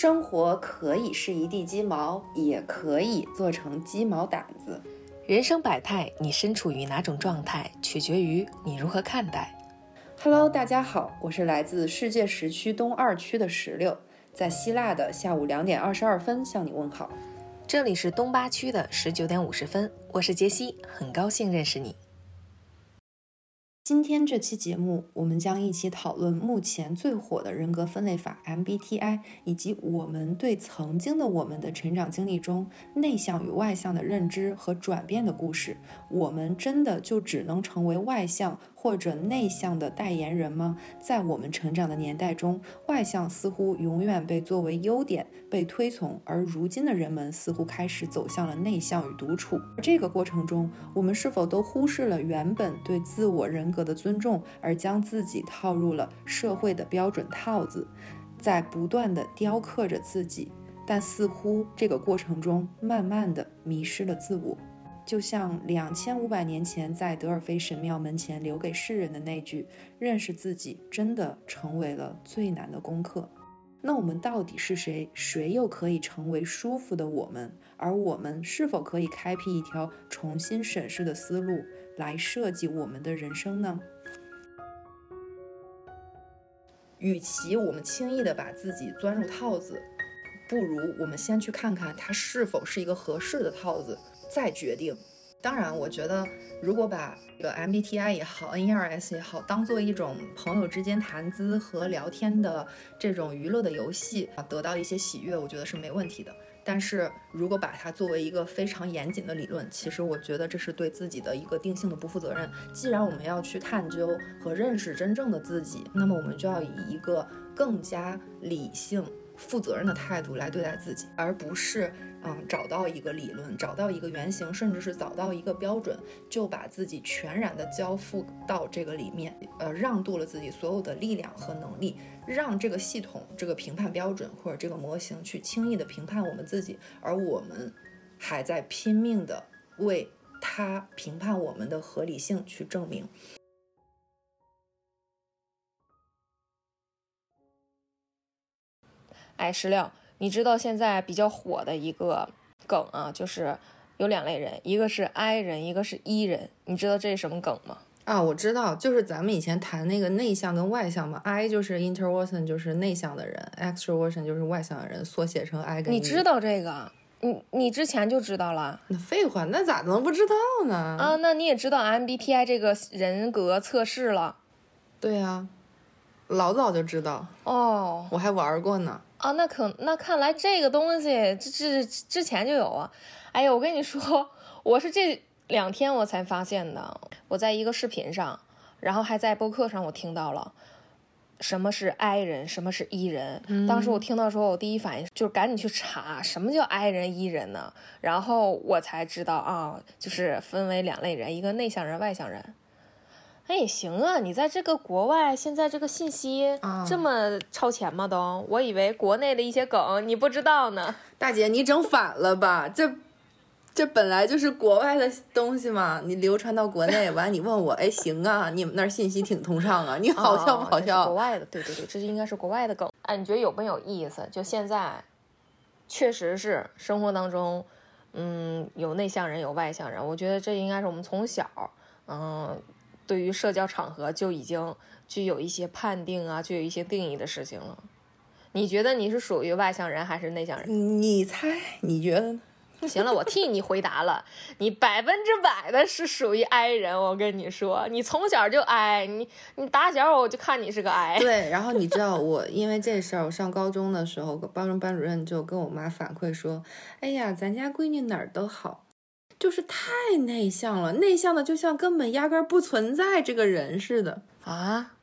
生活可以是一地鸡毛，也可以做成鸡毛掸子。人生百态，你身处于哪种状态，取决于你如何看待。Hello，大家好，我是来自世界时区东二区的石榴，在希腊的下午两点二十二分向你问好。这里是东八区的十九点五十分，我是杰西，很高兴认识你。今天这期节目，我们将一起讨论目前最火的人格分类法 MBTI，以及我们对曾经的我们的成长经历中内向与外向的认知和转变的故事。我们真的就只能成为外向？或者内向的代言人吗？在我们成长的年代中，外向似乎永远被作为优点被推崇，而如今的人们似乎开始走向了内向与独处。这个过程中，我们是否都忽视了原本对自我人格的尊重，而将自己套入了社会的标准套子，在不断的雕刻着自己？但似乎这个过程中，慢慢的迷失了自我。就像两千五百年前在德尔菲神庙门前留给世人的那句“认识自己”，真的成为了最难的功课。那我们到底是谁？谁又可以成为舒服的我们？而我们是否可以开辟一条重新审视的思路，来设计我们的人生呢？与其我们轻易的把自己钻入套子，不如我们先去看看它是否是一个合适的套子。再决定。当然，我觉得如果把这个 MBTI 也好，N1RS 也好，当做一种朋友之间谈资和聊天的这种娱乐的游戏啊，得到一些喜悦，我觉得是没问题的。但是如果把它作为一个非常严谨的理论，其实我觉得这是对自己的一个定性的不负责任。既然我们要去探究和认识真正的自己，那么我们就要以一个更加理性。负责任的态度来对待自己，而不是嗯找到一个理论，找到一个原型，甚至是找到一个标准，就把自己全然的交付到这个里面，呃，让渡了自己所有的力量和能力，让这个系统、这个评判标准或者这个模型去轻易的评判我们自己，而我们还在拼命的为他评判我们的合理性去证明。哎，石榴，你知道现在比较火的一个梗啊，就是有两类人，一个是 I 人，一个是 E 人。你知道这是什么梗吗？啊，我知道，就是咱们以前谈那个内向跟外向嘛，I 就是 introversion，就是内向的人，extroversion 就是外向的人，缩写成 I 跟。你知道这个？你你之前就知道了？那废话，那咋能不知道呢？啊，那你也知道 MBTI 这个人格测试了？对呀，老早就知道哦，我还玩过呢。啊，那可那看来这个东西这这之前就有啊。哎呀，我跟你说，我是这两天我才发现的。我在一个视频上，然后还在播客上，我听到了什么是 I 人，什么是 E 人。当时我听到时候，我第一反应就是赶紧去查什么叫 I 人、E 人呢？然后我才知道啊，就是分为两类人，一个内向人、外向人。哎，行啊，你在这个国外，现在这个信息这么超前吗？都，我以为国内的一些梗你不知道呢。大姐，你整反了吧？这这本来就是国外的东西嘛，你流传到国内，完你问我，哎，行啊，你们那儿信息挺通畅啊，你好笑不好笑？国外的，对对对，这是应该是国外的梗。哎，你觉得有没有意思？就现在，确实是生活当中，嗯，有内向人，有外向人。我觉得这应该是我们从小，嗯。对于社交场合就已经具有一些判定啊，具有一些定义的事情了。你觉得你是属于外向人还是内向人？你猜？你觉得呢？行了，我替你回答了。你百分之百的是属于 I 人。我跟你说，你从小就 I，你你打小我就看你是个 I。对，然后你知道我因为这事儿，我上高中的时候，高中班主任就跟我妈反馈说：“哎呀，咱家闺女哪儿都好。”就是太内向了，内向的就像根本压根不存在这个人似的啊！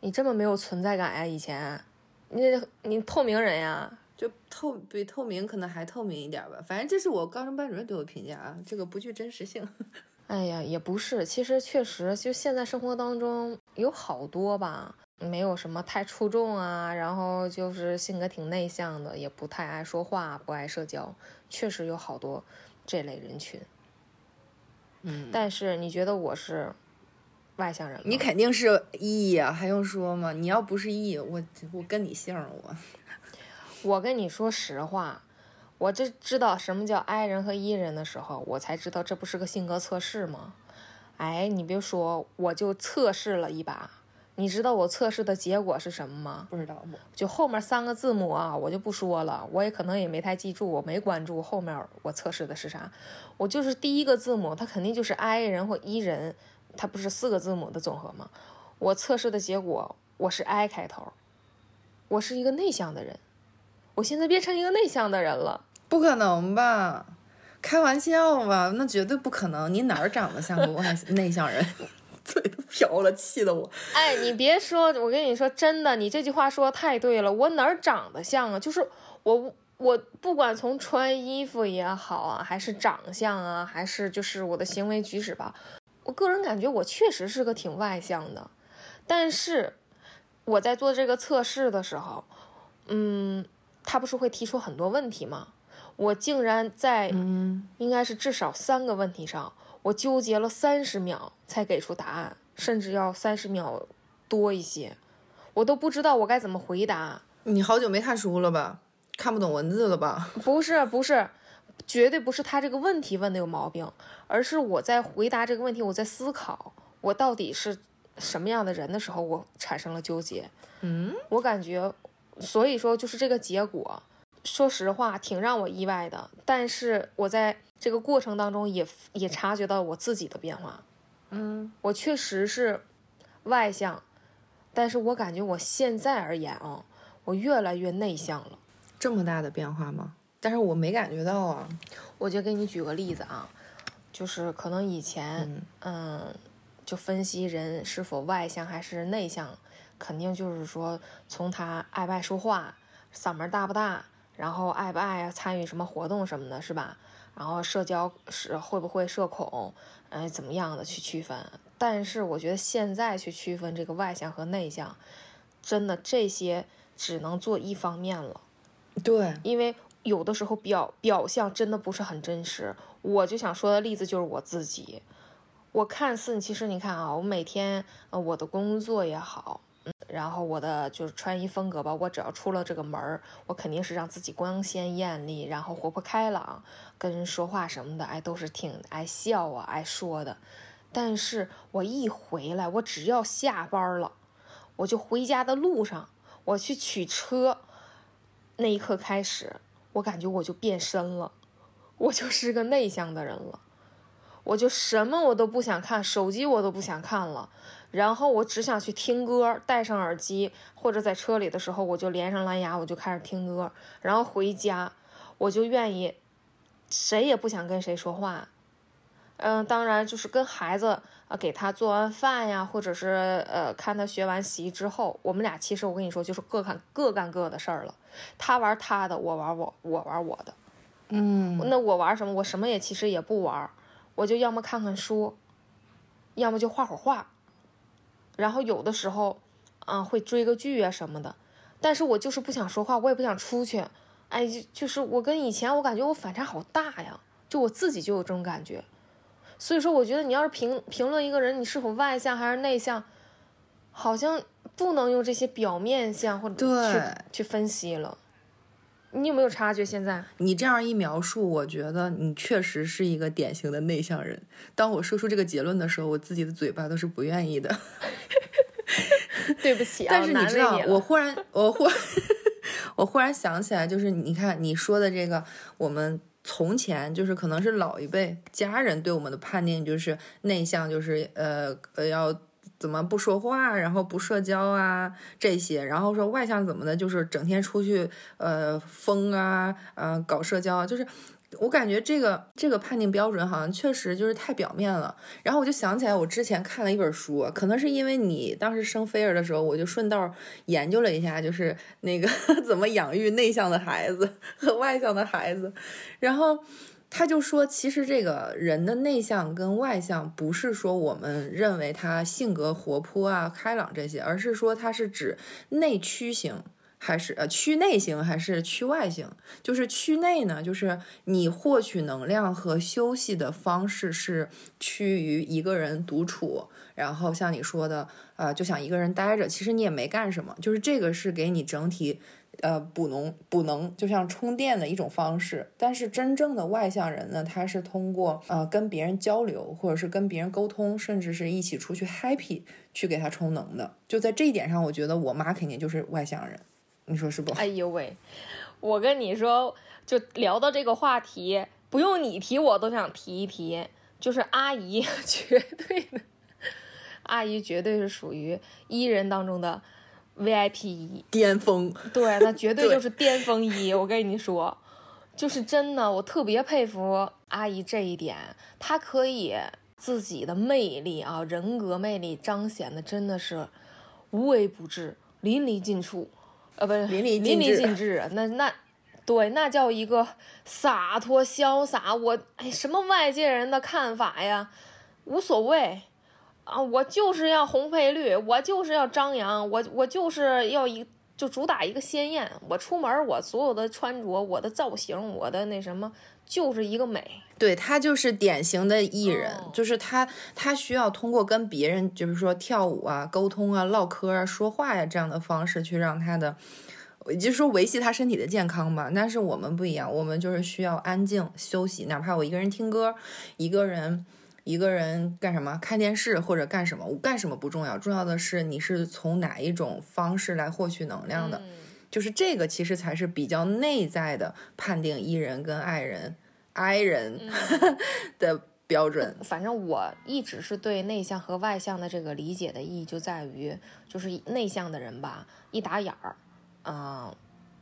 你这么没有存在感呀？以前，你你透明人呀？就透比透明可能还透明一点吧。反正这是我高中班主任对我评价啊，这个不具真实性。哎呀，也不是，其实确实就现在生活当中有好多吧，没有什么太出众啊，然后就是性格挺内向的，也不太爱说话，不爱社交，确实有好多。这类人群，嗯，但是你觉得我是外向人吗？你肯定是 E 呀，还用说吗？你要不是 E，我我跟你姓我。我跟你说实话，我这知道什么叫 I 人和 E 人的时候，我才知道这不是个性格测试吗？哎，你别说，我就测试了一把。你知道我测试的结果是什么吗？不知道？就后面三个字母啊，我就不说了，我也可能也没太记住，我没关注后面我测试的是啥。我就是第一个字母，它肯定就是 I 人或 E 人，它不是四个字母的总和吗？我测试的结果，我是 I 开头，我是一个内向的人，我现在变成一个内向的人了。不可能吧？开玩笑吧？那绝对不可能！你哪儿长得像个外 内向人？嘴都瓢了，气得我！哎，你别说，我跟你说真的，你这句话说的太对了。我哪儿长得像啊？就是我，我不管从穿衣服也好啊，还是长相啊，还是就是我的行为举止吧，我个人感觉我确实是个挺外向的。但是我在做这个测试的时候，嗯，他不是会提出很多问题吗？我竟然在，应该是至少三个问题上。我纠结了三十秒才给出答案，甚至要三十秒多一些，我都不知道我该怎么回答。你好久没看书了吧？看不懂文字了吧？不是不是，绝对不是他这个问题问的有毛病，而是我在回答这个问题，我在思考我到底是什么样的人的时候，我产生了纠结。嗯，我感觉，所以说就是这个结果。说实话，挺让我意外的。但是我在这个过程当中也也察觉到我自己的变化。嗯，我确实是外向，但是我感觉我现在而言啊，我越来越内向了。这么大的变化吗？但是我没感觉到啊。我就给你举个例子啊，就是可能以前，嗯，就分析人是否外向还是内向，肯定就是说从他爱不爱说话，嗓门大不大。然后爱不爱参与什么活动什么的，是吧？然后社交是会不会社恐，哎，怎么样的去区分？但是我觉得现在去区分这个外向和内向，真的这些只能做一方面了。对，因为有的时候表表象真的不是很真实。我就想说的例子就是我自己，我看似其实你看啊，我每天呃我的工作也好。然后我的就是穿衣风格吧，我只要出了这个门儿，我肯定是让自己光鲜艳丽，然后活泼开朗，跟人说话什么的，哎，都是挺爱笑啊，爱说的。但是我一回来，我只要下班了，我就回家的路上，我去取车，那一刻开始，我感觉我就变身了，我就是个内向的人了，我就什么我都不想看，手机我都不想看了。然后我只想去听歌，戴上耳机，或者在车里的时候，我就连上蓝牙，我就开始听歌。然后回家，我就愿意，谁也不想跟谁说话。嗯，当然就是跟孩子啊，给他做完饭呀，或者是呃，看他学完习之后，我们俩其实我跟你说，就是各干各干各的事儿了。他玩他的，我玩我我玩我的。嗯，那我玩什么？我什么也其实也不玩，我就要么看看书，要么就画会画。然后有的时候，嗯，会追个剧啊什么的，但是我就是不想说话，我也不想出去，哎，就就是我跟以前我感觉我反差好大呀，就我自己就有这种感觉，所以说我觉得你要是评评论一个人你是否外向还是内向，好像不能用这些表面相或者去去分析了。你有没有察觉？现在你这样一描述，我觉得你确实是一个典型的内向人。当我说出这个结论的时候，我自己的嘴巴都是不愿意的。对不起啊，但是你知道，我忽然，我忽，我忽然想起来，就是你看你说的这个，我们从前就是可能是老一辈家人对我们的判定，就是内向，就是呃呃要。怎么不说话，然后不社交啊这些，然后说外向怎么的，就是整天出去呃疯啊，呃搞社交，就是我感觉这个这个判定标准好像确实就是太表面了。然后我就想起来，我之前看了一本书，可能是因为你当时生菲儿的时候，我就顺道研究了一下，就是那个 怎么养育内向的孩子和外向的孩子，然后。他就说，其实这个人的内向跟外向，不是说我们认为他性格活泼啊、开朗这些，而是说他是指内驱型还是呃区内型还是区外型。就是区内呢，就是你获取能量和休息的方式是趋于一个人独处，然后像你说的，呃，就想一个人待着，其实你也没干什么，就是这个是给你整体。呃补能补能，就像充电的一种方式。但是真正的外向人呢，他是通过呃跟别人交流，或者是跟别人沟通，甚至是一起出去 happy 去给他充能的。就在这一点上，我觉得我妈肯定就是外向人，你说是不？哎呦喂，我跟你说，就聊到这个话题，不用你提，我都想提一提，就是阿姨 绝对的。阿姨绝对是属于一人当中的 VIP 一。巅峰，对，那绝对就是巅峰一。我跟你说，就是真的，我特别佩服阿姨这一点，她可以自己的魅力啊，人格魅力彰显的真的是无微不至、淋漓尽处，呃，不是淋漓淋漓尽致，那那对，那叫一个洒脱潇洒。我哎，什么外界人的看法呀，无所谓。啊，我就是要红配绿，我就是要张扬，我我就是要一就主打一个鲜艳。我出门，我所有的穿着，我的造型，我的那什么，就是一个美。对他就是典型的艺人，就是他他需要通过跟别人，就是说跳舞啊、沟通啊、唠嗑啊、说话呀这样的方式去让他的，也就是说维系他身体的健康吧。但是我们不一样，我们就是需要安静休息，哪怕我一个人听歌，一个人。一个人干什么？看电视或者干什么？我干什么不重要，重要的是你是从哪一种方式来获取能量的，就是这个其实才是比较内在的判定艺人跟爱人、爱 人的标准。反正我一直是对内向和外向的这个理解的意义就在于，就是内向的人吧，一打眼儿，嗯。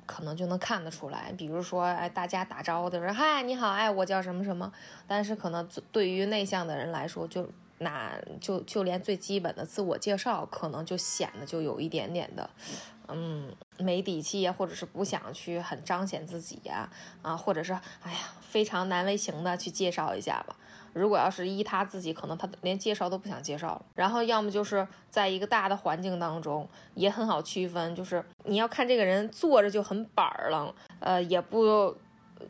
可能就能看得出来，比如说，哎，大家打招呼的时候，嗨，你好，哎，我叫什么什么。但是可能对于内向的人来说，就那就就连最基本的自我介绍，可能就显得就有一点点的，嗯，没底气呀，或者是不想去很彰显自己呀，啊，或者是哎呀，非常难为情的去介绍一下吧。如果要是依他自己，可能他连介绍都不想介绍了。然后要么就是在一个大的环境当中，也很好区分，就是你要看这个人坐着就很板儿了，呃，也不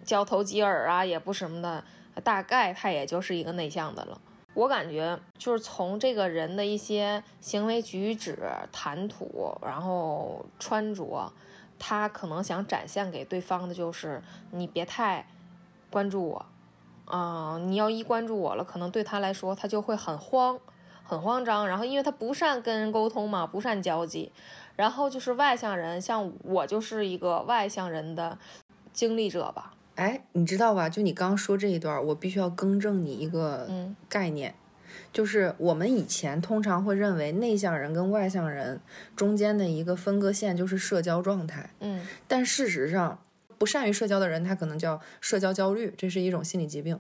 交头接耳啊，也不什么的，大概他也就是一个内向的了。我感觉就是从这个人的一些行为举止、谈吐，然后穿着，他可能想展现给对方的就是你别太关注我。啊，你要一关注我了，可能对他来说，他就会很慌，很慌张。然后，因为他不善跟人沟通嘛，不善交际。然后就是外向人，像我就是一个外向人的经历者吧。哎，你知道吧？就你刚刚说这一段，我必须要更正你一个概念，就是我们以前通常会认为内向人跟外向人中间的一个分割线就是社交状态。嗯，但事实上。不善于社交的人，他可能叫社交焦虑，这是一种心理疾病。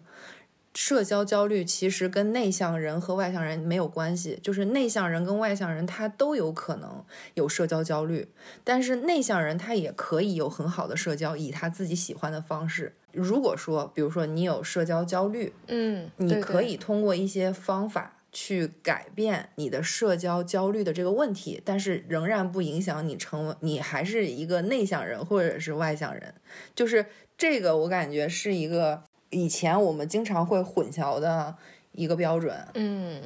社交焦虑其实跟内向人和外向人没有关系，就是内向人跟外向人他都有可能有社交焦虑，但是内向人他也可以有很好的社交，以他自己喜欢的方式。如果说，比如说你有社交焦虑，嗯，你可以通过一些方法。去改变你的社交焦虑的这个问题，但是仍然不影响你成为你还是一个内向人或者是外向人，就是这个我感觉是一个以前我们经常会混淆的一个标准，嗯。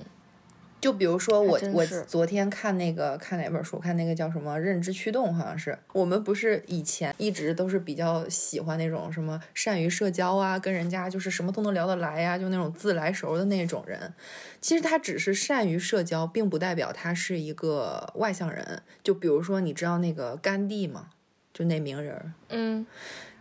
就比如说我我昨天看那个看哪本书，看那个叫什么认知驱动，好像是我们不是以前一直都是比较喜欢那种什么善于社交啊，跟人家就是什么都能聊得来呀，就那种自来熟的那种人。其实他只是善于社交，并不代表他是一个外向人。就比如说你知道那个甘地吗？就那名人，嗯。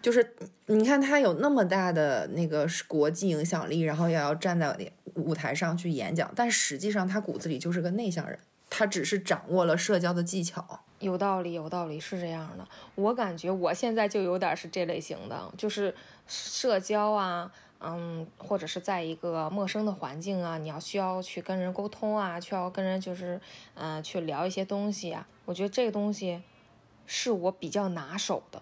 就是你看他有那么大的那个国际影响力，然后也要站在舞台上去演讲，但实际上他骨子里就是个内向人，他只是掌握了社交的技巧。有道理，有道理，是这样的。我感觉我现在就有点是这类型的，就是社交啊，嗯，或者是在一个陌生的环境啊，你要需要去跟人沟通啊，需要跟人就是嗯去聊一些东西啊，我觉得这个东西是我比较拿手的。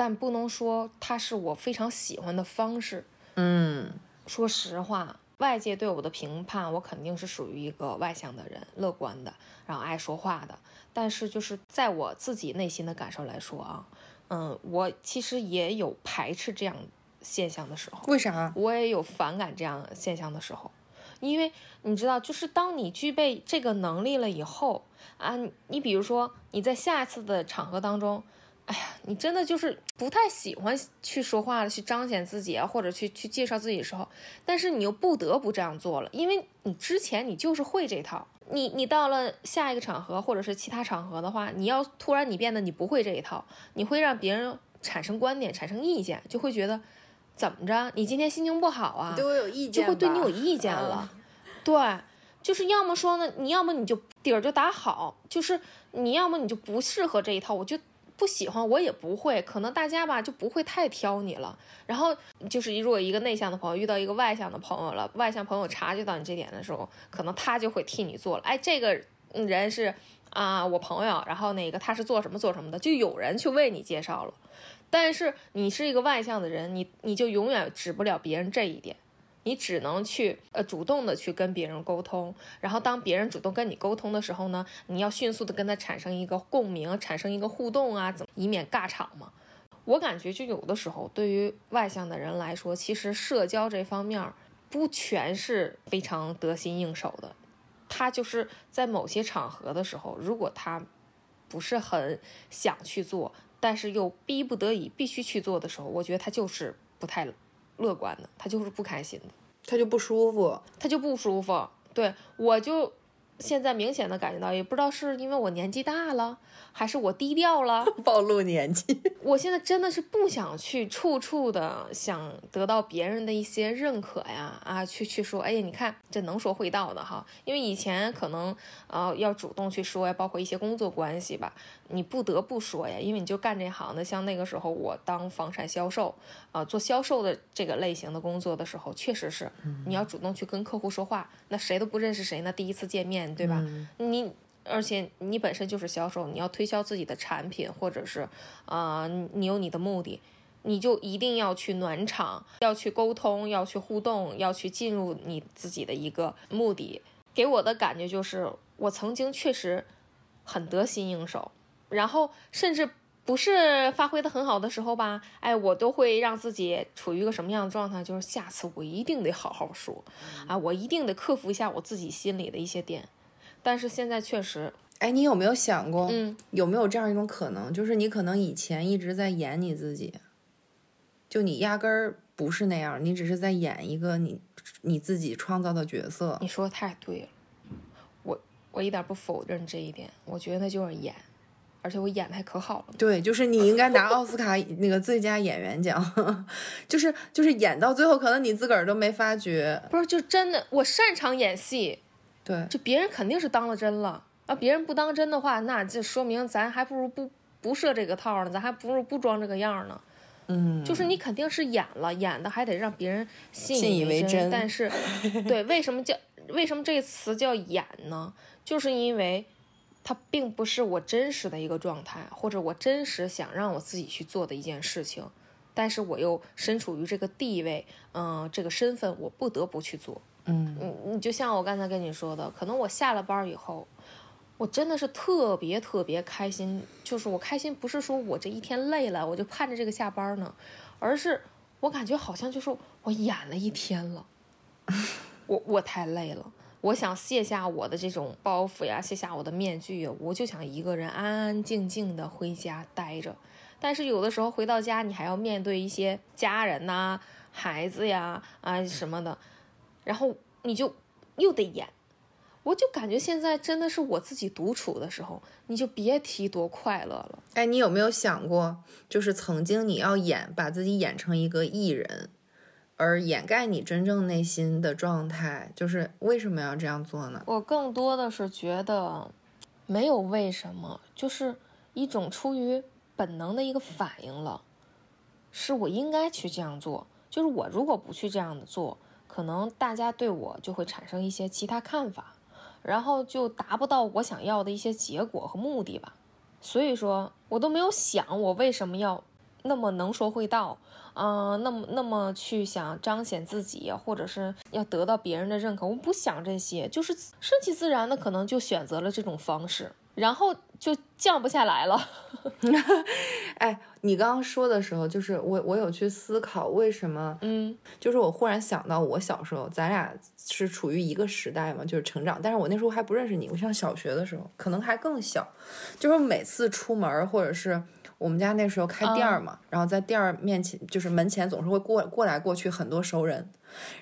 但不能说它是我非常喜欢的方式。嗯，说实话，外界对我的评判，我肯定是属于一个外向的人，乐观的，然后爱说话的。但是就是在我自己内心的感受来说啊，嗯，我其实也有排斥这样现象的时候。为啥？我也有反感这样现象的时候，因为你知道，就是当你具备这个能力了以后啊，你比如说你在下一次的场合当中。哎呀，你真的就是不太喜欢去说话了，去彰显自己啊，或者去去介绍自己的时候，但是你又不得不这样做了，因为你之前你就是会这套，你你到了下一个场合或者是其他场合的话，你要突然你变得你不会这一套，你会让别人产生观点、产生意见，就会觉得怎么着，你今天心情不好啊，对我有意见，就会对你有意见了，对。就是要么说呢，你要么你就底儿就打好，就是你要么你就不适合这一套，我就不喜欢，我也不会，可能大家吧就不会太挑你了。然后就是如果一个内向的朋友遇到一个外向的朋友了，外向朋友察觉到你这点的时候，可能他就会替你做了。哎，这个人是啊，我朋友，然后那个他是做什么做什么的，就有人去为你介绍了。但是你是一个外向的人，你你就永远指不了别人这一点。你只能去呃主动的去跟别人沟通，然后当别人主动跟你沟通的时候呢，你要迅速的跟他产生一个共鸣，产生一个互动啊，怎么以免尬场嘛？我感觉就有的时候对于外向的人来说，其实社交这方面不全是非常得心应手的，他就是在某些场合的时候，如果他不是很想去做，但是又逼不得已必须去做的时候，我觉得他就是不太。乐观的，他就是不开心的，他就不舒服，他就不舒服。对我就。现在明显的感觉到，也不知道是因为我年纪大了，还是我低调了，暴露年纪。我现在真的是不想去处处的想得到别人的一些认可呀，啊，去去说，哎呀，你看这能说会道的哈。因为以前可能呃要主动去说呀，包括一些工作关系吧，你不得不说呀，因为你就干这行的。像那个时候我当房产销售啊，做销售的这个类型的工作的时候，确实是你要主动去跟客户说话，那谁都不认识谁呢，第一次见面。对吧？你而且你本身就是销售，你要推销自己的产品，或者是啊，你有你的目的，你就一定要去暖场，要去沟通，要去互动，要去进入你自己的一个目的。给我的感觉就是，我曾经确实很得心应手，然后甚至不是发挥的很好的时候吧，哎，我都会让自己处于一个什么样的状态？就是下次我一定得好好说啊，我一定得克服一下我自己心里的一些点。但是现在确实，哎，你有没有想过，嗯，有没有这样一种可能，就是你可能以前一直在演你自己，就你压根儿不是那样，你只是在演一个你你自己创造的角色。你说的太对了，我我一点不否认这一点，我觉得那就是演，而且我演的还可好了。对，就是你应该拿奥斯卡那个最佳演员奖，就是就是演到最后，可能你自个儿都没发觉。不是，就真的我擅长演戏。对，就别人肯定是当了真了啊！别人不当真的话，那就说明咱还不如不不设这个套呢，咱还不如不装这个样呢。嗯，就是你肯定是演了，演的还得让别人信以为真。但是，对，为什么叫为什么这个词叫演呢？就是因为它并不是我真实的一个状态，或者我真实想让我自己去做的一件事情，但是我又身处于这个地位，嗯，这个身份，我不得不去做。嗯，你你就像我刚才跟你说的，可能我下了班以后，我真的是特别特别开心。就是我开心不是说我这一天累了，我就盼着这个下班呢，而是我感觉好像就是我演了一天了，我我太累了，我想卸下我的这种包袱呀，卸下我的面具，我就想一个人安安静静的回家待着。但是有的时候回到家，你还要面对一些家人呐、孩子呀啊什么的。然后你就又得演，我就感觉现在真的是我自己独处的时候，你就别提多快乐了。哎，你有没有想过，就是曾经你要演，把自己演成一个艺人，而掩盖你真正内心的状态，就是为什么要这样做呢？我更多的是觉得没有为什么，就是一种出于本能的一个反应了，是我应该去这样做。就是我如果不去这样的做。可能大家对我就会产生一些其他看法，然后就达不到我想要的一些结果和目的吧。所以说我都没有想我为什么要那么能说会道，嗯，那么那么去想彰显自己，或者是要得到别人的认可。我不想这些，就是顺其自然的，可能就选择了这种方式。然后就降不下来了。哎，你刚刚说的时候，就是我我有去思考为什么，嗯，就是我忽然想到，我小时候，咱俩是处于一个时代嘛，就是成长。但是我那时候还不认识你，我上小学的时候，可能还更小。就是每次出门或者是我们家那时候开店儿嘛，然后在店儿面前就是门前总是会过过来过去很多熟人，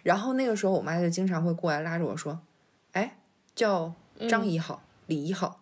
然后那个时候我妈就经常会过来拉着我说：“哎，叫张姨好，李姨好，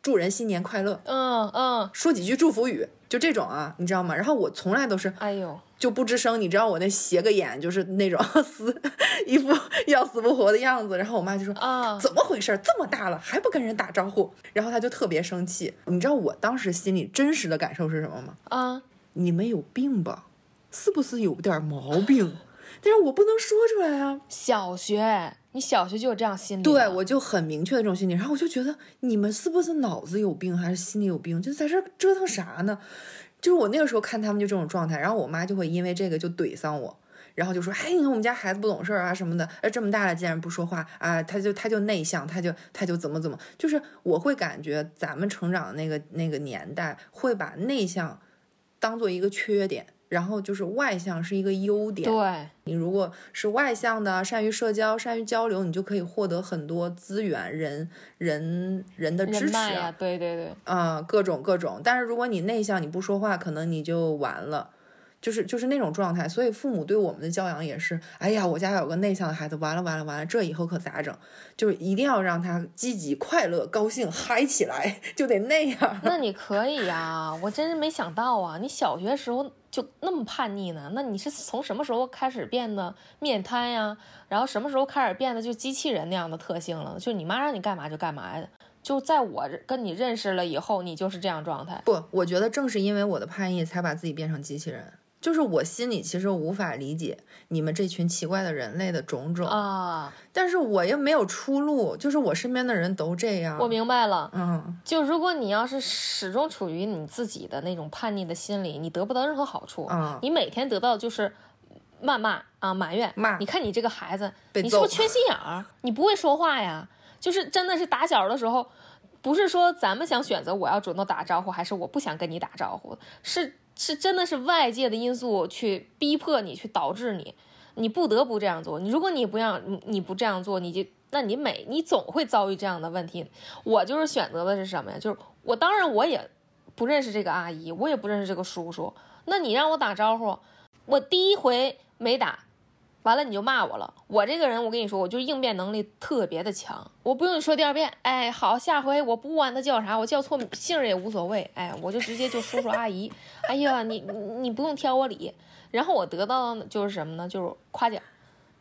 祝人新年快乐，嗯嗯，说几句祝福语，就这种啊，你知道吗？”然后我从来都是哎呦，就不吱声，你知道我那斜个眼就是那种 死一副 要死不活的样子，然后我妈就说：“啊，怎么回事？这么大了还不跟人打招呼？”然后她就特别生气。你知道我当时心里真实的感受是什么吗？啊，你们有病吧？是不是有点毛病？但是我不能说出来啊。小学，你小学就有这样心理？对，我就很明确的这种心理，然后我就觉得你们是不是脑子有病，还是心里有病？就在这折腾啥呢？就是我那个时候看他们就这种状态，然后我妈就会因为这个就怼上我，然后就说：“哎，你看我们家孩子不懂事儿啊什么的，哎，这么大了竟然不说话啊，他就他就内向，他就他就怎么怎么，就是我会感觉咱们成长的那个那个年代会把内向当做一个缺点。”然后就是外向是一个优点，对你如果是外向的，善于社交，善于交流，你就可以获得很多资源、人、人、人的支持啊，对对对，啊、各种各种。但是如果你内向，你不说话，可能你就完了。就是就是那种状态，所以父母对我们的教养也是，哎呀，我家有个内向的孩子，完了完了完了，这以后可咋整？就是一定要让他积极、快乐、高兴、嗨起来，就得那样。那你可以呀、我真是没想到啊！你小学时候就那么叛逆呢？那你是从什么时候开始变得面瘫呀？然后什么时候开始变得就机器人那样的特性了？就你妈让你干嘛就干嘛呀？就在我跟你认识了以后，你就是这样状态。不，我觉得正是因为我的叛逆，才把自己变成机器人。就是我心里其实无法理解你们这群奇怪的人类的种种，啊，但是我又没有出路，就是我身边的人都这样。我明白了。嗯，就如果你要是始终处于你自己的那种叛逆的心理，你得不到任何好处。嗯你每天得到的就是谩骂啊、埋怨。骂你看你这个孩子，你是不是缺心眼儿？你不会说话呀？就是真的是打小的时候，不是说咱们想选择我要主动打招呼，还是我不想跟你打招呼，是是真的是外界的因素去逼迫你，去导致你，你不得不这样做。你如果你不让你你不这样做，你就那你每你总会遭遇这样的问题。我就是选择的是什么呀？就是我当然我也不认识这个阿姨，我也不认识这个叔叔。那你让我打招呼，我第一回没打，完了你就骂我了。我这个人，我跟你说，我就应变能力特别的强，我不用你说第二遍。哎，好，下回我不管他叫啥，我叫错姓儿也无所谓。哎，我就直接就叔叔阿姨。哎呀，你你你不用挑我理。然后我得到的就是什么呢？就是夸奖。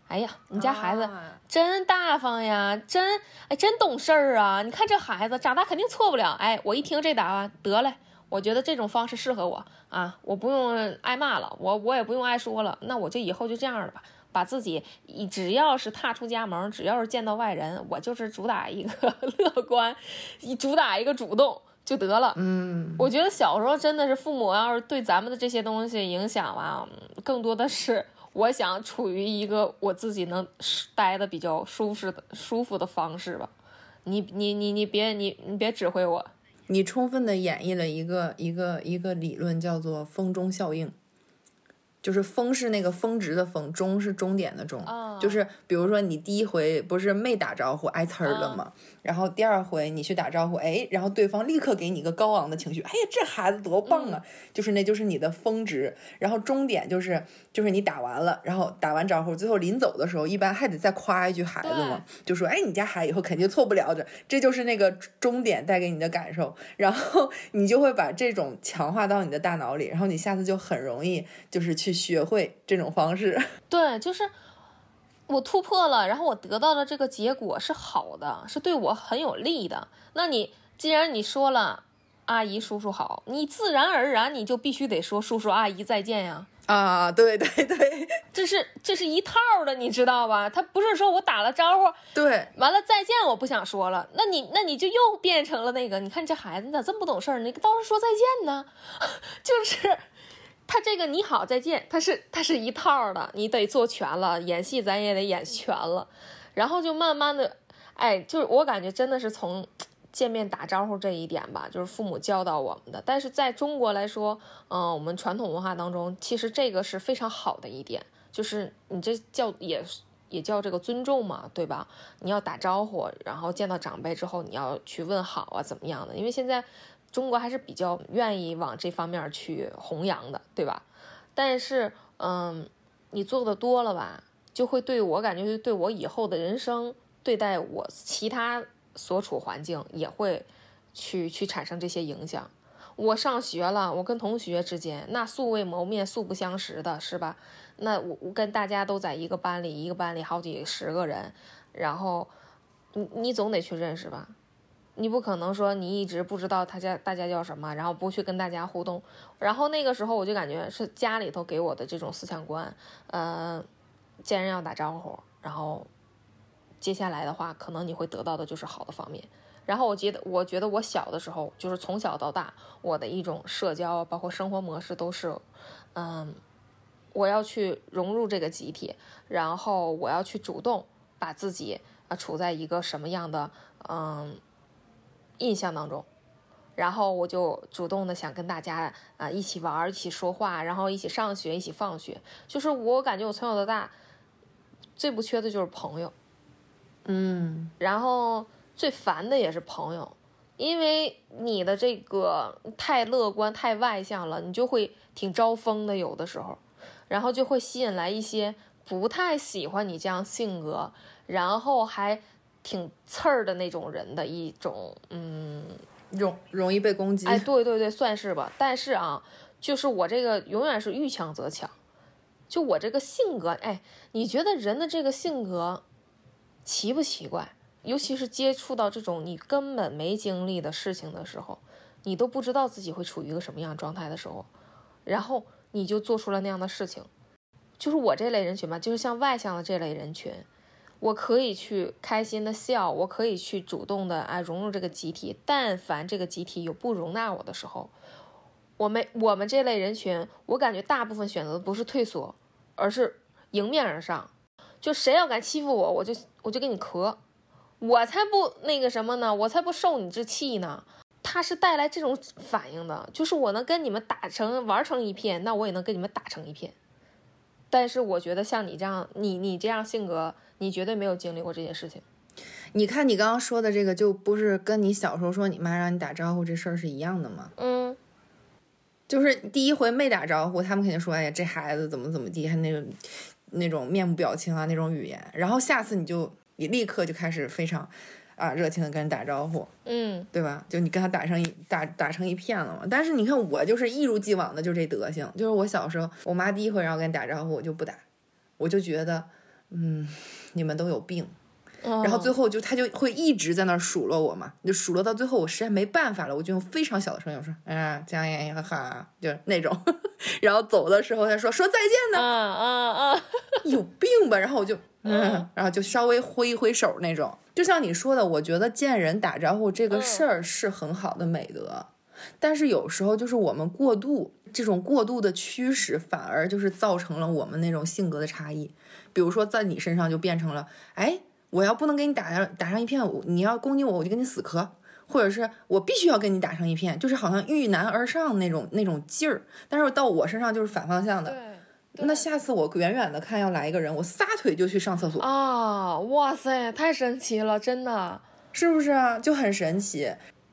哎呀，你家孩子啊真大方呀，真哎真懂事儿啊！你看这孩子长大肯定错不了。哎，我一听这答案，得嘞，我觉得这种方式适合我啊，我不用挨骂了，我我也不用挨说了，那我就以后就这样了吧，把自己一只要是踏出家门，只要是见到外人，我就是主打一个 乐观，一主打一个主动就得了。嗯，我觉得小时候真的是父母要是对咱们的这些东西影响吧，嗯更多的是我想处于一个我自己能待的比较舒适的舒服的方式吧。你你你你别你你别指挥我，你充分的演绎了一个一个一个理论，叫做风中效应。就是峰是那个峰值的峰，终是终点的终。啊就是比如说你第一回不是没打招呼挨呲儿了吗？然后第二回你去打招呼，哎，然后对方立刻给你一个高昂的情绪，哎呀，这孩子多棒啊！就是那就是你的峰值。然后终点就是就是你打完了，然后打完招呼，最后临走的时候，一般还得再夸一句孩子嘛，就说哎，你家孩子以后肯定错不了的，这就是那个终点带给你的感受。然后你就会把这种强化到你的大脑里，然后你下次就很容易就是去学会这种方式。对，就是我突破了，然后我得到的这个结果是好的，是对我很有利的。那你既然你说了阿姨叔叔好，你自然而然你就必须得说叔叔阿姨再见呀。啊，对对对这是这是一套的，你知道吧？他不是说我打了招呼，对，完了再见，我不想说了，那你那你就又变成了那个，你看这孩子你咋这么不懂事儿？你倒是说再见呢，就是他这个你好再见，他是他是一套的，你得做全了，演戏咱也得演全了，然后就慢慢的，哎，就是我感觉真的是从见面打招呼这一点吧，就是父母教导我们的。但是在中国来说，嗯、我们传统文化当中，其实这个是非常好的一点，就是你这叫也也叫这个尊重嘛，对吧？你要打招呼，然后见到长辈之后，你要去问好啊，怎么样的？因为现在中国还是比较愿意往这方面去弘扬的，对吧？但是，嗯，你做的多了吧，就会对我感觉，对我以后的人生，对待我其他所处环境，也会去去产生这些影响。我上学了，我跟同学之间那素未谋面、素不相识的，是吧？那我我跟大家都在一个班里，一个班里好几十个人，然后你你总得去认识吧？你不可能说你一直不知道他家大家叫什么，然后不去跟大家互动。然后那个时候我就感觉是家里头给我的这种思想观，呃，见人要打招呼，然后接下来的话，可能你会得到的就是好的方面。然后我觉得，我觉得我小的时候，就是从小到大，我的一种社交，包括生活模式，都是，嗯，我要去融入这个集体，然后我要去主动把自己啊处在一个什么样的嗯印象当中，然后我就主动的想跟大家啊一起玩，一起说话，然后一起上学，一起放学。就是我感觉我从小到大最不缺的就是朋友，嗯，然后。最烦的也是朋友，因为你的这个太乐观、太外向了，你就会挺招风的，有的时候，然后就会吸引来一些不太喜欢你这样性格，然后还挺刺儿的那种人的一种，嗯，容容易被攻击。哎，对对对，算是吧。但是啊，就是我这个永远是遇强则强，就我这个性格，哎，你觉得人的这个性格奇不奇怪？尤其是接触到这种你根本没经历的事情的时候，你都不知道自己会处于一个什么样状态的时候，然后你就做出了那样的事情。就是我这类人群吧，就是像外向的这类人群，我可以去开心的笑，我可以去主动的啊融入这个集体。但凡这个集体有不容纳我的时候，我们我们这类人群，我感觉大部分选择不是退缩，而是迎面而上。就谁要敢欺负我，我就我就给你磕。我才不那个什么呢，我才不受你这气呢。他是带来这种反应的，就是我能跟你们打成玩成一片，那我也能跟你们打成一片。但是我觉得像你这样，你你这样性格，你绝对没有经历过这些事情。你看你刚刚说的这个，就不是跟你小时候说你妈让你打招呼这事儿是一样的吗？嗯，就是第一回没打招呼，他们肯定说，哎呀，这孩子怎么怎么地，还那种那种面部表情啊，那种语言。然后下次你就。你立刻就开始非常，啊热情的跟人打招呼，嗯，对吧？就你跟他打成一打打成一片了嘛。但是你看我就是一如既往的就这德行，就是我小时候我妈第一回让我跟你打招呼，我就不打，我就觉得，嗯，你们都有病。然后最后就他就会一直在那儿数落我嘛，就数落到最后我实在没办法了，我就用非常小的声音我说，啊，江言哈哈，就是那种。然后走的时候他说说再见呢，啊啊啊，有病吧？然后我就。嗯，然后就稍微挥一挥手那种，就像你说的，我觉得见人打招呼这个事儿是很好的美德，但是有时候就是我们过度这种过度的驱使，反而就是造成了我们那种性格的差异。比如说在你身上就变成了，哎，我要不能给你打上打上一片，你要攻击我，我就跟你死磕，或者是我必须要跟你打上一片，就是好像遇难而上那种那种劲儿。但是到我身上就是反方向的。那下次我远远的看要来一个人，我撒腿就去上厕所啊！哇塞，太神奇了，真的，是不是啊？就很神奇。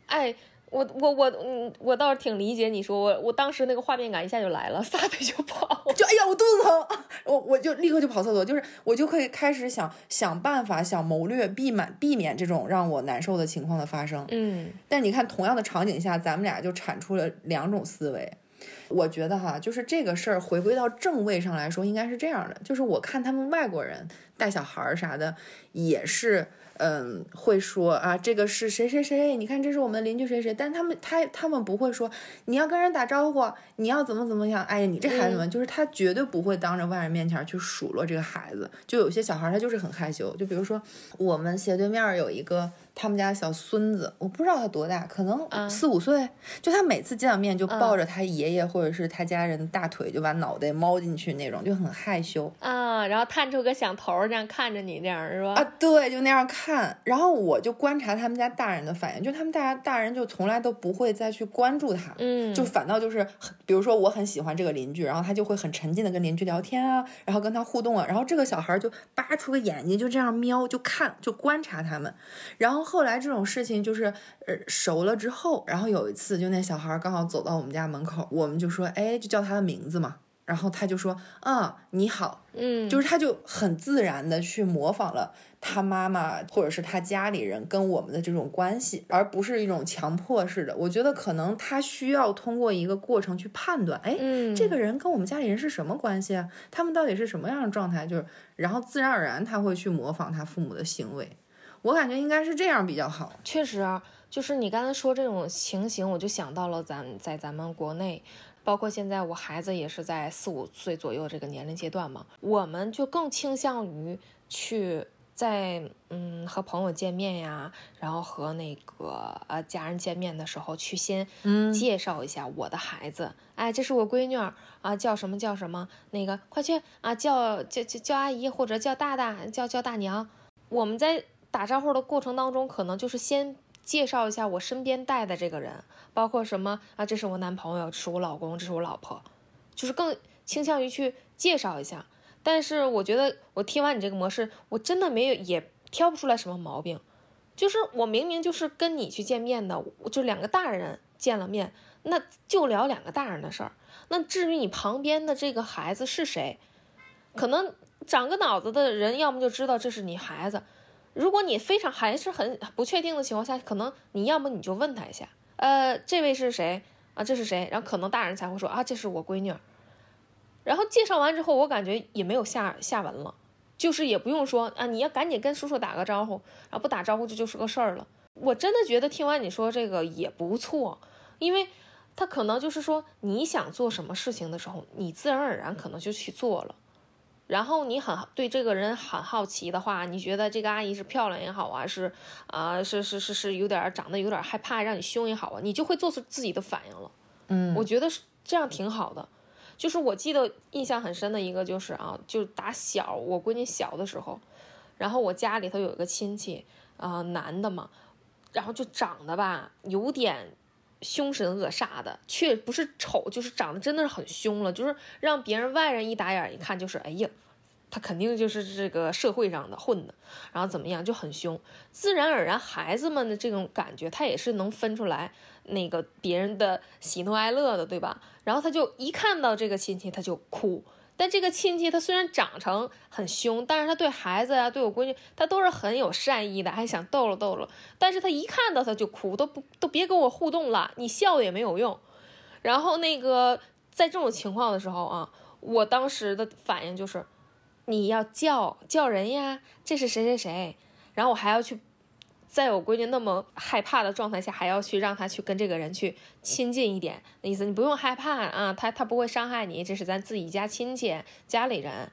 哎，我我我嗯，我倒是挺理解你说我我当时那个画面感一下就来了，撒腿就跑，就哎呀，我肚子疼，我我就立刻就跑厕所，就是我就可以开始想想办法，想谋略，避免避免这种让我难受的情况的发生。嗯，但你看，同样的场景下，咱们俩就产出了两种思维。我觉得哈，就是这个事儿回归到正位上来说，应该是这样的。就是我看他们外国人带小孩儿啥的，也是。嗯，会说啊，这个是谁谁谁？你看，这是我们的邻居谁谁。但他们他他们不会说你要跟人打招呼，你要怎么怎么样？哎呀，你这孩子们就是他绝对不会当着外人面前去数落这个孩子。就有些小孩他就是很害羞。就比如说我们斜对面有一个他们家小孙子，我不知道他多大，可能四五岁。就他每次见到面就抱着他爷爷或者是他家人的大腿，就把脑袋猫进去那种，就很害羞啊。然后探出个响头这样看着你，这样是吧？啊，对，就那样看。然后我就观察他们家大人的反应，就他们大家大人就从来都不会再去关注他，嗯，就反倒就是，比如说我很喜欢这个邻居，然后他就会很沉浸的跟邻居聊天啊，然后跟他互动啊，然后这个小孩就扒出个眼睛，就这样瞄，就看，就观察他们。然后后来这种事情就是呃熟了之后，然后有一次就那小孩刚好走到我们家门口，我们就说，哎，就叫他的名字嘛。然后他就说：“啊，你好。”嗯，就是他就很自然的去模仿了他妈妈或者是他家里人跟我们的这种关系，而不是一种强迫式的。我觉得可能他需要通过一个过程去判断，哎，这个人跟我们家里人是什么关系啊？他们到底是什么样的状态？就是，然后自然而然他会去模仿他父母的行为。我感觉应该是这样比较好。确实啊，就是你刚才说这种情形，我就想到了咱在咱们国内。包括现在我孩子也是在四五岁左右这个年龄阶段嘛，我们就更倾向于去在嗯和朋友见面呀，然后和那个呃家人见面的时候去先介绍一下我的孩子，哎，这是我闺女儿啊，叫什么叫什么，那个快去啊叫叫叫叫阿姨或者叫大大叫叫大娘，我们在打招呼的过程当中，可能就是先介绍一下我身边带的这个人。包括什么啊？这是我男朋友，是我老公，这是我老婆，就是更倾向于去介绍一下。但是我觉得我听完你这个模式，我真的没有也挑不出来什么毛病。就是我明明就是跟你去见面的，我就两个大人见了面，那就聊两个大人的事儿。那至于你旁边的这个孩子是谁，可能长个脑子的人，要么就知道这是你孩子。如果你非常还是很不确定的情况下，可能你要么你就问他一下。呃，这位是谁啊？这是谁？然后可能大人才会说啊，这是我闺女。然后介绍完之后，我感觉也没有下下文了，就是也不用说啊，你要赶紧跟叔叔打个招呼，然后不打招呼这就是个事儿了。我真的觉得听完你说这个也不错，因为他可能就是说你想做什么事情的时候，你自然而然可能就去做了。然后你很对这个人很好奇的话，你觉得这个阿姨是漂亮也好啊，是啊，是是是是有点长得有点害怕，让你凶也好啊，你就会做出自己的反应了。嗯，我觉得是这样挺好的。就是我记得印象很深的一个就是啊，就打小我闺女小的时候，然后我家里头有一个亲戚啊，男的嘛，然后就长得吧有点凶神恶煞的，却不是丑，就是长得真的是很凶了，就是让别人外人一打眼一看就是哎呀。他肯定就是这个社会上的混的，然后怎么样就很凶，自然而然孩子们的这种感觉，他也是能分出来那个别人的喜怒哀乐的，对吧？然后他就一看到这个亲戚他就哭，但这个亲戚他虽然长成很凶，但是他对孩子啊，对我闺女，他都是很有善意的，还想逗了逗了，但是他一看到他就哭，都不都别跟我互动了，你笑也没有用。然后那个在这种情况的时候啊，我当时的反应就是。你要叫叫人呀，这是谁谁谁，然后我还要去，在我闺女那么害怕的状态下，还要去让她去跟这个人去亲近一点，那意思你不用害怕啊，他他不会伤害你，这是咱自己家亲戚家里人，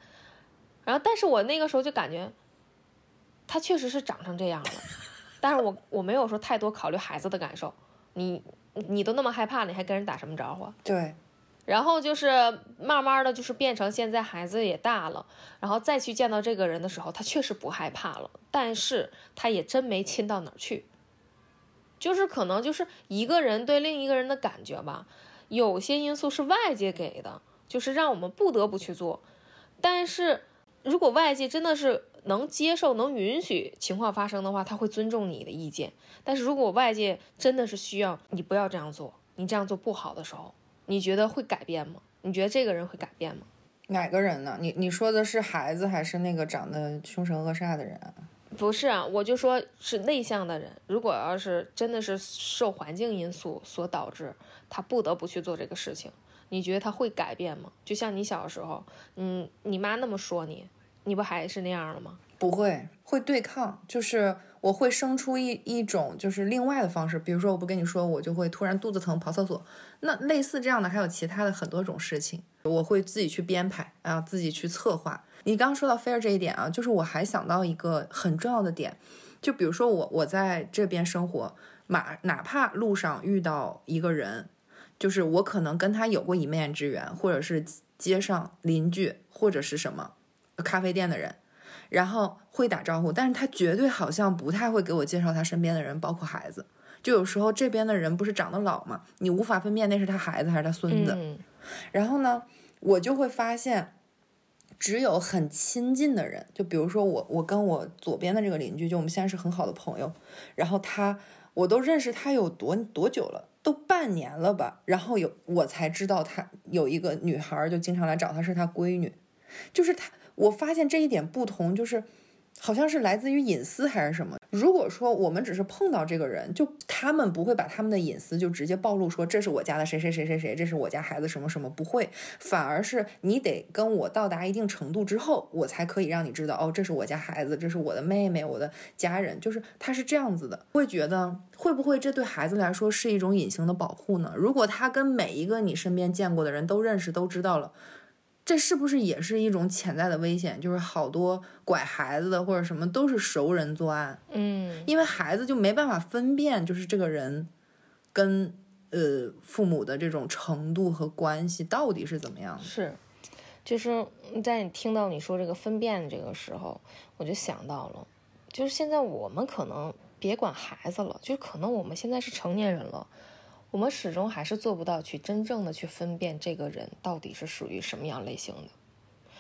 然后但是我那个时候就感觉，他确实是长成这样了，但是我我没有说太多考虑孩子的感受，你你都那么害怕，你还跟人打什么招呼？对。然后就是慢慢的就是变成现在孩子也大了，然后再去见到这个人的时候，他确实不害怕了，但是他也真没亲到哪儿去。就是可能就是一个人对另一个人的感觉吧，有些因素是外界给的，就是让我们不得不去做。但是如果外界真的是能接受、能允许情况发生的话，他会尊重你的意见。但是如果外界真的是需要你不要这样做，你这样做不好的时候。你觉得会改变吗？你觉得这个人会改变吗？哪个人呢？你你说的是孩子还是那个长得凶神恶煞的人？不是啊，我就说是内向的人。如果要是真的是受环境因素所导致，他不得不去做这个事情，你觉得他会改变吗？就像你小时候，嗯，你妈那么说你，你不还是那样了吗？不会，会对抗，就是我会生出一一种就是另外的方式，比如说我不跟你说，我就会突然肚子疼跑厕所。那类似这样的还有其他的很多种事情，我会自己去编排啊，自己去策划。你刚刚说到菲儿这一点啊，就是我还想到一个很重要的点，就比如说我我在这边生活，马哪怕路上遇到一个人，就是我可能跟他有过一面之缘，或者是街上邻居或者是什么咖啡店的人。然后会打招呼，但是他绝对好像不太会给我介绍他身边的人，包括孩子。就有时候这边的人不是长得老嘛，你无法分辨那是他孩子还是他孙子。嗯然后呢，我就会发现，只有很亲近的人，就比如说我，我跟我左边的这个邻居，就我们现在是很好的朋友，然后他，我都认识他有多多久了，都半年了吧，然后有我才知道他有一个女孩儿，就经常来找他，是他闺女，就是他，我发现这一点不同，就是。好像是来自于隐私还是什么？如果说我们只是碰到这个人，就他们不会把他们的隐私就直接暴露，说这是我家的谁谁谁谁谁，这是我家孩子什么什么，不会，反而是你得跟我到达一定程度之后，我才可以让你知道，哦，这是我家孩子，这是我的妹妹，我的家人，就是他是这样子的。会觉得会不会这对孩子来说是一种隐形的保护呢？如果他跟每一个你身边见过的人都认识，都知道了。这是不是也是一种潜在的危险？就是好多拐孩子的或者什么都是熟人作案，嗯，因为孩子就没办法分辨，就是这个人跟呃父母的这种程度和关系到底是怎么样的。是，就是在你听到你说这个分辨这个时候，我就想到了，就是现在我们可能别管孩子了，就是可能我们现在是成年人了。我们始终还是做不到去真正的去分辨这个人到底是属于什么样类型的。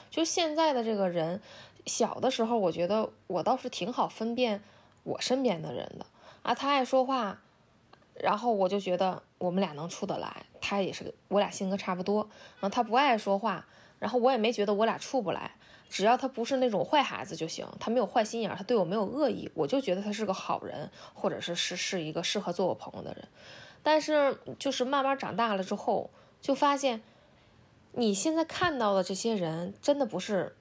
就现在的这个人，小的时候我觉得我倒是挺好分辨我身边的人的啊，他爱说话，然后我就觉得我们俩能处得来，他也是我俩性格差不多。然后他不爱说话，然后我也没觉得我俩处不来，只要他不是那种坏孩子就行，他没有坏心眼，他对我没有恶意，我就觉得他是个好人，或者是是是一个适合做我朋友的人。但是，就是慢慢长大了之后，就发现，你现在看到的这些人，真的不是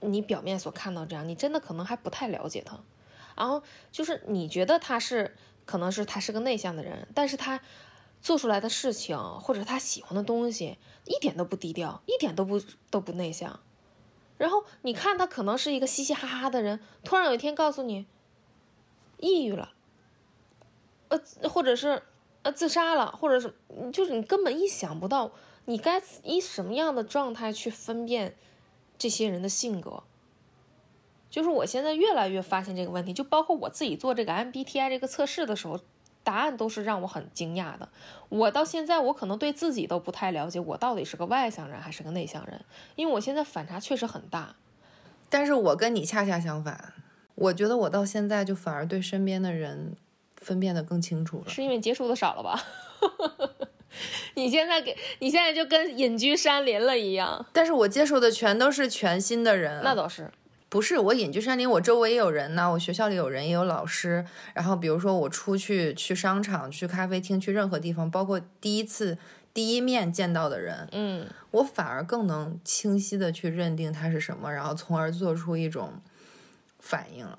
你表面所看到这样，你真的可能还不太了解他。然后就是你觉得他是，可能是他是个内向的人，但是他做出来的事情或者他喜欢的东西，一点都不低调，一点都不都不内向。然后你看他可能是一个嘻嘻哈哈的人，突然有一天告诉你，抑郁了。呃，或者是呃自杀了，或者是就是你根本意想不到，你该以什么样的状态去分辨这些人的性格。就是我现在越来越发现这个问题，就包括我自己做这个 MBTI 这个测试的时候，答案都是让我很惊讶的。我到现在我可能对自己都不太了解，我到底是个外向人还是个内向人，因为我现在反差确实很大。但是我跟你恰恰相反，我觉得我到现在就反而对身边的人。分辨的更清楚了，是因为接触的少了吧？你现在给你现在就跟隐居山林了一样。但是我接触的全都是全新的人，那倒是。不是我隐居山林，我周围也有人呢，我学校里有人，也有老师。然后比如说我出去去商场、去咖啡厅、去任何地方，包括第一次第一面见到的人，嗯，我反而更能清晰的去认定他是什么，然后从而做出一种反应了。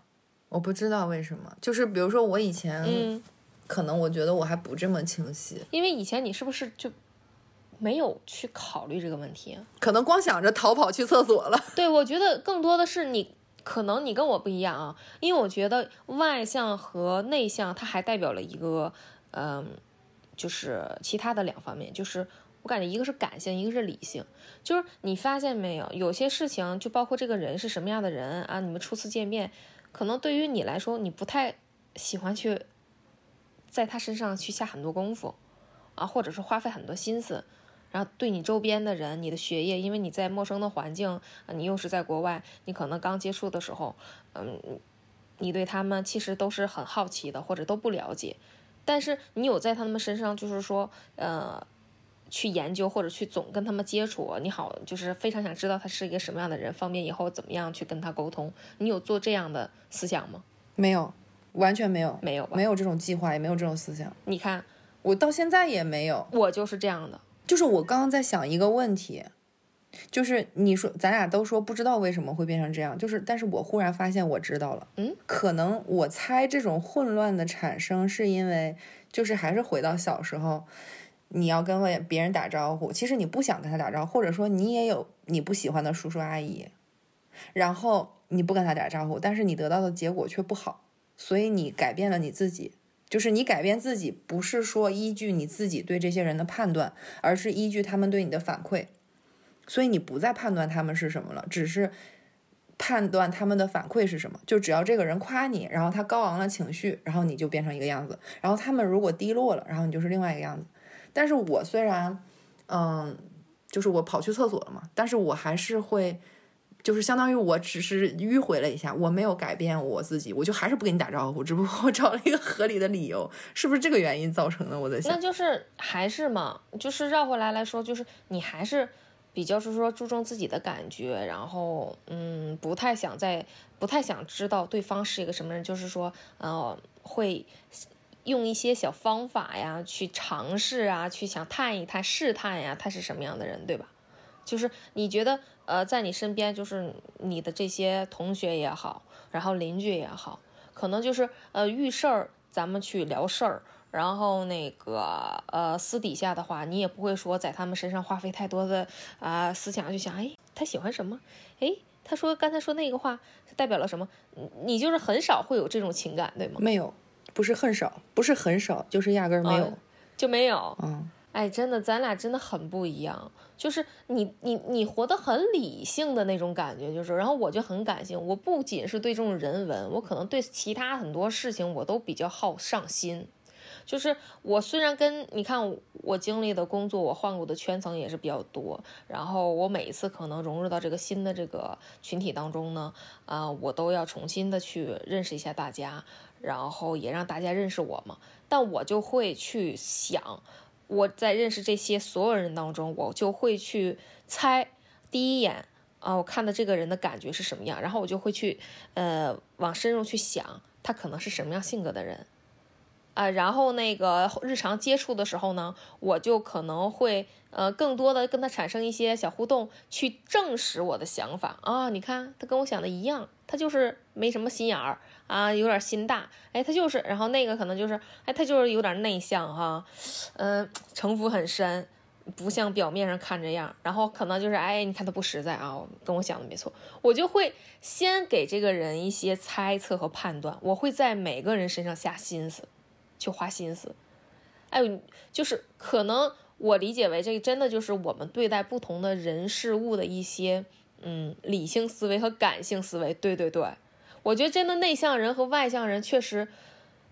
我不知道为什么，就是比如说我以前，嗯，可能我觉得我还不这么清晰，因为以前你是不是就没有去考虑这个问题？可能光想着逃跑去厕所了。对，我觉得更多的是你，可能你跟我不一样啊，因为我觉得外向和内向，它还代表了一个，嗯，就是其他的两方面，就是我感觉一个是感性，一个是理性。就是你发现没有，有些事情就包括这个人是什么样的人啊，你们初次见面。可能对于你来说，你不太喜欢去在他身上去下很多功夫，啊，或者是花费很多心思，然后对你周边的人、你的学业，因为你在陌生的环境，你又是在国外，你可能刚接触的时候，嗯，你对他们其实都是很好奇的，或者都不了解，但是你有在他们身上，就是说，呃。去研究或者去总跟他们接触，你好，就是非常想知道他是一个什么样的人，方便以后怎么样去跟他沟通。你有做这样的思想吗？没有，完全没有，没有，没有这种计划，也没有这种思想。你看，我到现在也没有，我就是这样的。就是我刚刚在想一个问题，就是你说咱俩都说不知道为什么会变成这样，就是但是我忽然发现我知道了。嗯，可能我猜这种混乱的产生是因为，就是还是回到小时候。你要跟别人打招呼，其实你不想跟他打招呼，或者说你也有你不喜欢的叔叔阿姨，然后你不跟他打招呼，但是你得到的结果却不好，所以你改变了你自己，就是你改变自己，不是说依据你自己对这些人的判断，而是依据他们对你的反馈，所以你不再判断他们是什么了，只是判断他们的反馈是什么，就只要这个人夸你，然后他高昂了情绪，然后你就变成一个样子；然后他们如果低落了，然后你就是另外一个样子。但是我虽然，嗯，就是我跑去厕所了嘛，但是我还是会，就是相当于我只是迂回了一下，我没有改变我自己，我就还是不跟你打招呼，只不过我找了一个合理的理由，是不是这个原因造成的？我在想，那就是还是嘛，就是绕回来来说，就是你还是。比较是说注重自己的感觉，然后嗯，不太想在，不太想知道对方是一个什么人，就是说，呃，会用一些小方法呀，去尝试啊，去想探一探、试探呀，他是什么样的人，对吧？就是你觉得，呃，在你身边，就是你的这些同学也好，然后邻居也好，可能就是呃遇事儿，咱们去聊事儿。然后那个呃，私底下的话，你也不会说在他们身上花费太多的啊思想去想，哎，他喜欢什么？哎，他说刚才说那个话代表了什么？你就是很少会有这种情感，对吗？没有，不是很少，不是很少，就是压根儿没有，就没有。嗯，哎，真的，咱俩真的很不一样。就是你你你活得很理性的那种感觉，就是，然后我就很感性。我不仅是对这种人文，我可能对其他很多事情我都比较好上心。就是我虽然跟你看我经历的工作，我换过的圈层也是比较多，然后我每一次可能融入到这个新的这个群体当中呢，啊，我都要重新的去认识一下大家，然后也让大家认识我嘛。但我就会去想，我在认识这些所有人当中，我就会去猜第一眼啊，我看的这个人的感觉是什么样，然后我就会去呃往深入去想，他可能是什么样性格的人。啊，然后那个日常接触的时候呢，我就可能会呃更多的跟他产生一些小互动，去证实我的想法啊。你看他跟我想的一样，他就是没什么心眼儿啊，有点心大。哎，他就是，然后那个可能就是，哎，他就是有点内向哈，嗯，城府很深，不像表面上看这样。然后可能就是，哎，你看他不实在啊，跟我想的没错。我就会先给这个人一些猜测和判断，我会在每个人身上下心思。去花心思，哎，就是可能我理解为这个真的就是我们对待不同的人事物的一些嗯理性思维和感性思维。对对对，我觉得真的内向人和外向人确实，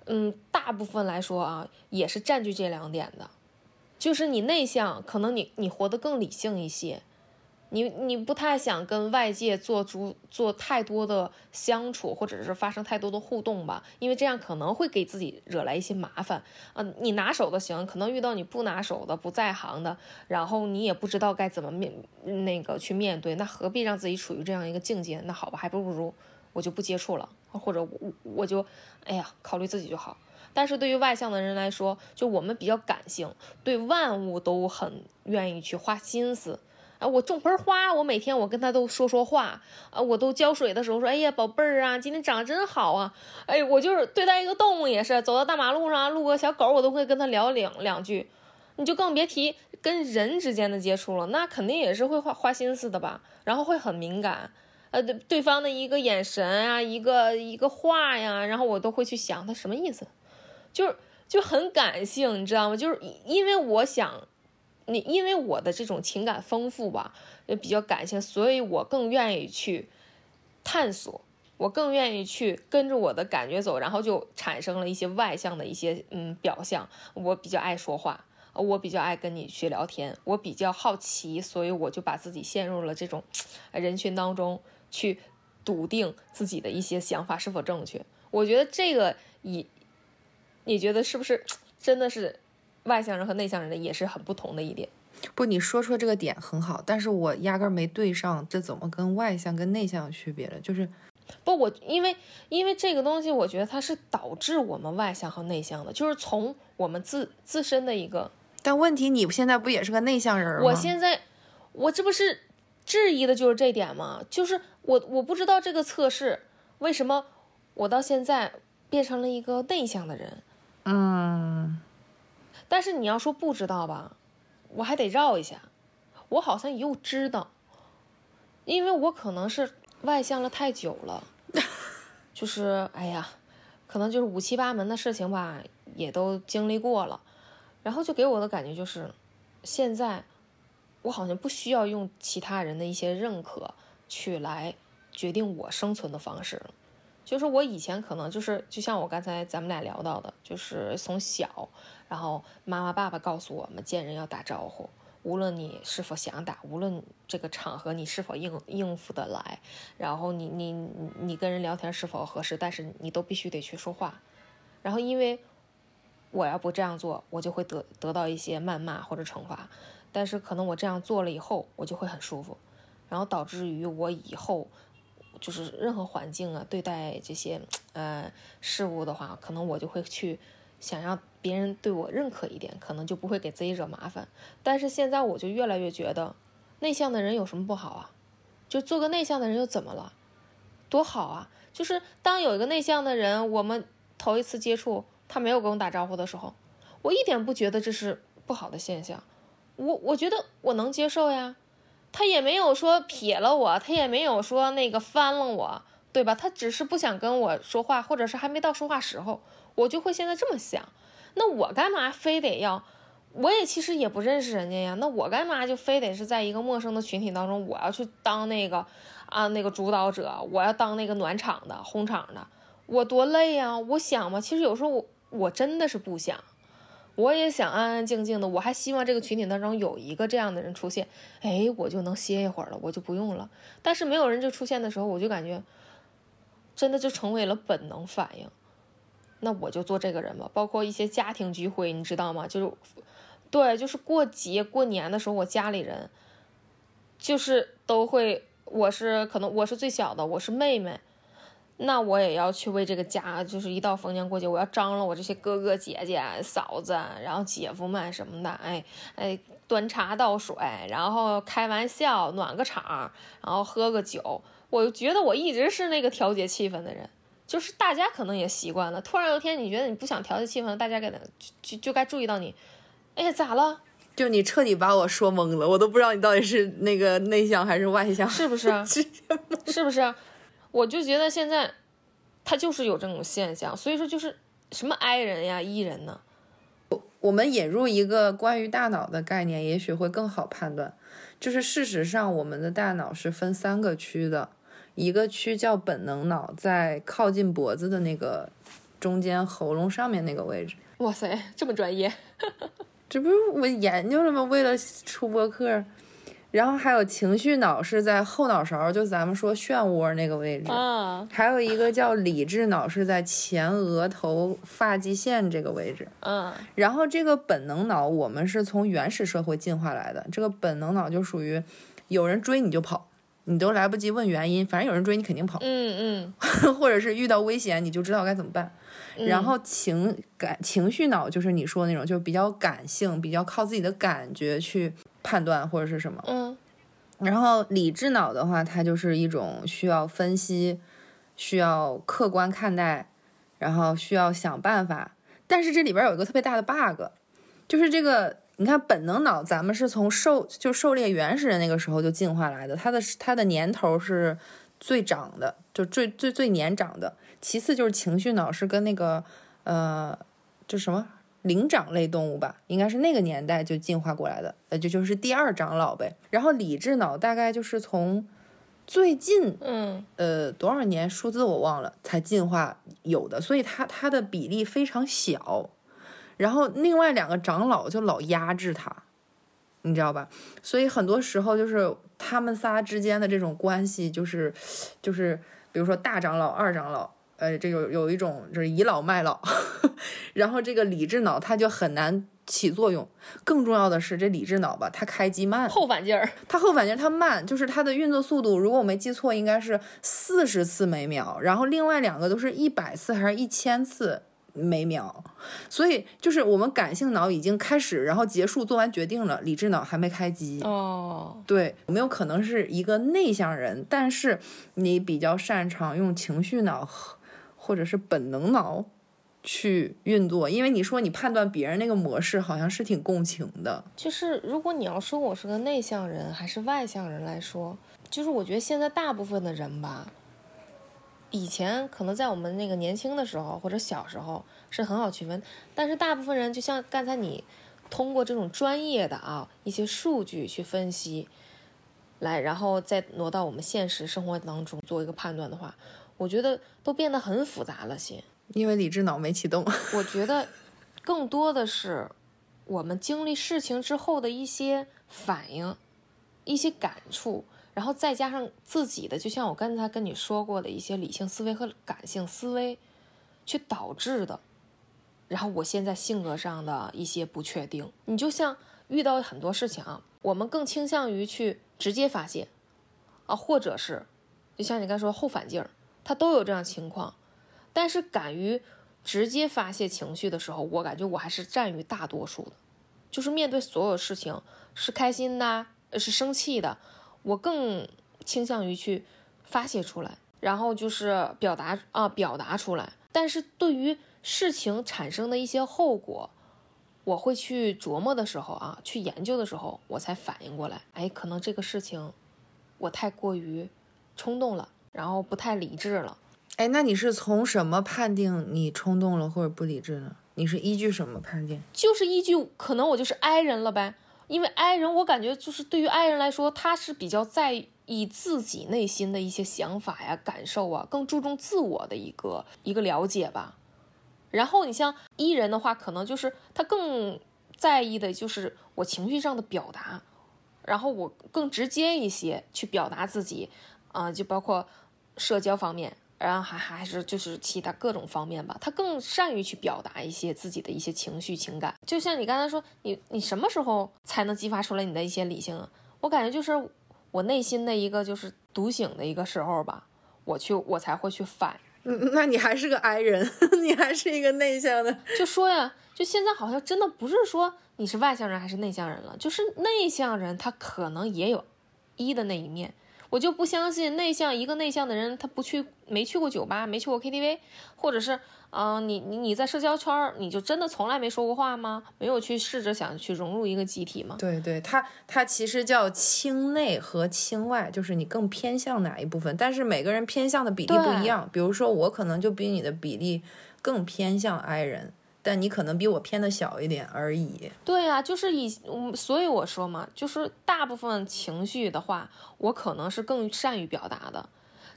嗯，大部分来说啊也是占据这两点的，就是你内向，可能你你活得更理性一些。你你不太想跟外界做出做太多的相处，或者是发生太多的互动吧，因为这样可能会给自己惹来一些麻烦啊。你拿手的行，可能遇到你不拿手的、不在行的，然后你也不知道该怎么面那个去面对，那何必让自己处于这样一个境界？那好吧，还不如我就不接触了，或者我我就哎呀考虑自己就好。但是对于外向的人来说，就我们比较感性，对万物都很愿意去花心思。啊，我种盆花，我每天我跟他都说说话啊，我都浇水的时候说，哎呀，宝贝儿啊，今天长得真好啊，哎，我就是对待一个动物也是，走到大马路上路过小狗，我都会跟他聊两两句，你就更别提跟人之间的接触了，那肯定也是会花花心思的吧，然后会很敏感，呃，对对方的一个眼神啊，一个一个话呀，然后我都会去想他什么意思，就是就很感性，你知道吗？就是因为我想。你因为我的这种情感丰富吧，也比较感性，所以我更愿意去探索，我更愿意去跟着我的感觉走，然后就产生了一些外向的一些嗯表象。我比较爱说话，我比较爱跟你去聊天，我比较好奇，所以我就把自己陷入了这种人群当中去笃定自己的一些想法是否正确。我觉得这个也，你觉得是不是真的是？外向人和内向人的也是很不同的一点。不，你说出这个点很好，但是我压根儿没对上，这怎么跟外向跟内向有区别了？就是，不，我因为因为这个东西，我觉得它是导致我们外向和内向的，就是从我们自自身的一个。但问题，你现在不也是个内向人吗？我现在，我这不是质疑的就是这点吗？就是我我不知道这个测试为什么我到现在变成了一个内向的人。嗯。但是你要说不知道吧，我还得绕一下。我好像又知道，因为我可能是外向了太久了，就是哎呀，可能就是五七八门的事情吧，也都经历过了。然后就给我的感觉就是，现在我好像不需要用其他人的一些认可去来决定我生存的方式了。就是我以前可能就是就像我刚才咱们俩聊到的，就是从小，然后妈妈爸爸告诉我们见人要打招呼，无论你是否想打，无论这个场合你是否应应付得来，然后你你你跟人聊天是否合适，但是你都必须得去说话。然后因为我要不这样做，我就会得得到一些谩骂或者惩罚，但是可能我这样做了以后，我就会很舒服，然后导致于我以后。就是任何环境啊，对待这些呃事物的话，可能我就会去想要别人对我认可一点，可能就不会给自己惹麻烦。但是现在我就越来越觉得，内向的人有什么不好啊？就做个内向的人又怎么了？多好啊！就是当有一个内向的人，我们头一次接触，他没有跟我打招呼的时候，我一点不觉得这是不好的现象，我我觉得我能接受呀。他也没有说撇了我，他也没有说那个翻了我，对吧？他只是不想跟我说话，或者是还没到说话时候，我就会现在这么想。那我干嘛非得要？我也其实也不认识人家呀。那我干嘛就非得是在一个陌生的群体当中，我要去当那个啊那个主导者，我要当那个暖场的、哄场的，我多累呀！我想嘛，其实有时候我我真的是不想。我也想安安静静的，我还希望这个群体当中有一个这样的人出现，哎，我就能歇一会儿了，我就不用了。但是没有人就出现的时候，我就感觉真的就成为了本能反应。那我就做这个人吧。包括一些家庭聚会，你知道吗？就是，对，就是过节过年的时候，我家里人就是都会，我是可能我是最小的，我是妹妹。那我也要去为这个家，就是一到逢年过节，我要张罗我这些哥哥姐姐、嫂子，然后姐夫们什么的，哎哎，端茶倒水，然后开玩笑，暖个场，然后喝个酒。我觉得我一直是那个调节气氛的人，就是大家可能也习惯了。突然有一天你觉得你不想调节气氛，大家该就就该注意到你。哎呀，咋了？就你彻底把我说懵了，我都不知道你到底是那个内向还是外向，是不是？是不是？我就觉得现在，他就是有这种现象，所以说就是什么 I 人呀、E 人呢？我我们引入一个关于大脑的概念，也许会更好判断。就是事实上，我们的大脑是分三个区的，一个区叫本能脑，在靠近脖子的那个中间喉咙上面那个位置。哇塞，这么专业！这不是我研究了吗？为了出播客。然后还有情绪脑是在后脑勺，就咱们说漩涡那个位置。啊，还有一个叫理智脑是在前额头发际线这个位置。嗯，然后这个本能脑我们是从原始社会进化来的，这个本能脑就属于有人追你就跑，你都来不及问原因，反正有人追你肯定跑。嗯嗯，或者是遇到危险你就知道该怎么办。然后情感情绪脑就是你说的那种，就比较感性，比较靠自己的感觉去。判断或者是什么，嗯，然后理智脑的话，它就是一种需要分析、需要客观看待，然后需要想办法。但是这里边有一个特别大的 bug，就是这个，你看本能脑，咱们是从狩就狩猎原始人那个时候就进化来的，它的它的年头是最长的，就最最最年长的。其次就是情绪脑是跟那个呃，就什么？灵长类动物吧，应该是那个年代就进化过来的，呃，就就是第二长老呗。然后理智脑大概就是从最近，嗯，呃，多少年数字我忘了才进化有的，所以它它的比例非常小。然后另外两个长老就老压制他，你知道吧？所以很多时候就是他们仨之间的这种关系，就是就是比如说大长老、二长老。呃，这有有一种就是倚老卖老，然后这个理智脑它就很难起作用。更重要的是，这理智脑吧，它开机慢，后反劲儿，它后反劲儿它慢，就是它的运作速度，如果我没记错，应该是四十次每秒，然后另外两个都是一百次还是一千次每秒。所以就是我们感性脑已经开始，然后结束，做完决定了，理智脑还没开机。哦，对，有没有可能是一个内向人，但是你比较擅长用情绪脑？或者是本能脑去运作，因为你说你判断别人那个模式好像是挺共情的。就是如果你要说我是个内向人还是外向人来说，就是我觉得现在大部分的人吧，以前可能在我们那个年轻的时候或者小时候是很好区分，但是大部分人就像刚才你通过这种专业的啊一些数据去分析，来，然后再挪到我们现实生活当中做一个判断的话，我觉得都变得很复杂了些。因为理智脑没启动。我觉得更多的是我们经历事情之后的一些反应、一些感触，然后再加上自己的，就像我刚才跟你说过的一些理性思维和感性思维，去导致的。然后我现在性格上的一些不确定，你就像遇到很多事情啊，我们更倾向于去直接发泄，啊，或者是就像你刚才说后反劲儿，他都有这样情况。但是敢于直接发泄情绪的时候，我感觉我还是占于大多数的。就是面对所有事情，是开心的，是生气的，我更倾向于去发泄出来，然后就是表达啊，表达出来。但是对于事情产生的一些后果，我会去琢磨的时候啊，去研究的时候，我才反应过来，哎，可能这个事情我太过于冲动了，然后不太理智了。哎，那你是从什么判定你冲动了或者不理智呢？你是依据什么判定？就是依据可能我就是 I 人了呗，因为 I 人我感觉就是对于 I 人来说，他是比较在意自己内心的一些想法呀、感受啊，更注重自我的一个一个了解吧。然后你像 E 人的话，可能就是他更在意的就是我情绪上的表达，然后我更直接一些去表达自己，啊，就包括社交方面。然后还还是就是其他各种方面吧，他更善于去表达一些自己的一些情绪情感。就像你刚才说，你你什么时候才能激发出来你的一些理性？我感觉就是我内心的一个就是独醒的一个时候吧，我去我才会去反。嗯，那你还是个 I 人，你还是一个内向的。就说呀，就现在好像真的不是说你是外向人还是内向人了，就是内向人他可能也有一的那一面。我就不相信内向一个内向的人，他不去没去过酒吧，没去过 KTV，或者是，嗯，你你你在社交圈你就真的从来没说过话吗？没有去试着想去融入一个集体吗？对对，他他其实叫轻内和轻外，就是你更偏向哪一部分，但是每个人偏向的比例不一样。比如说我可能就比你的比例更偏向 I 人。但你可能比我偏的小一点而已。对呀，就是以，所以我说嘛，就是大部分情绪的话，我可能是更善于表达的。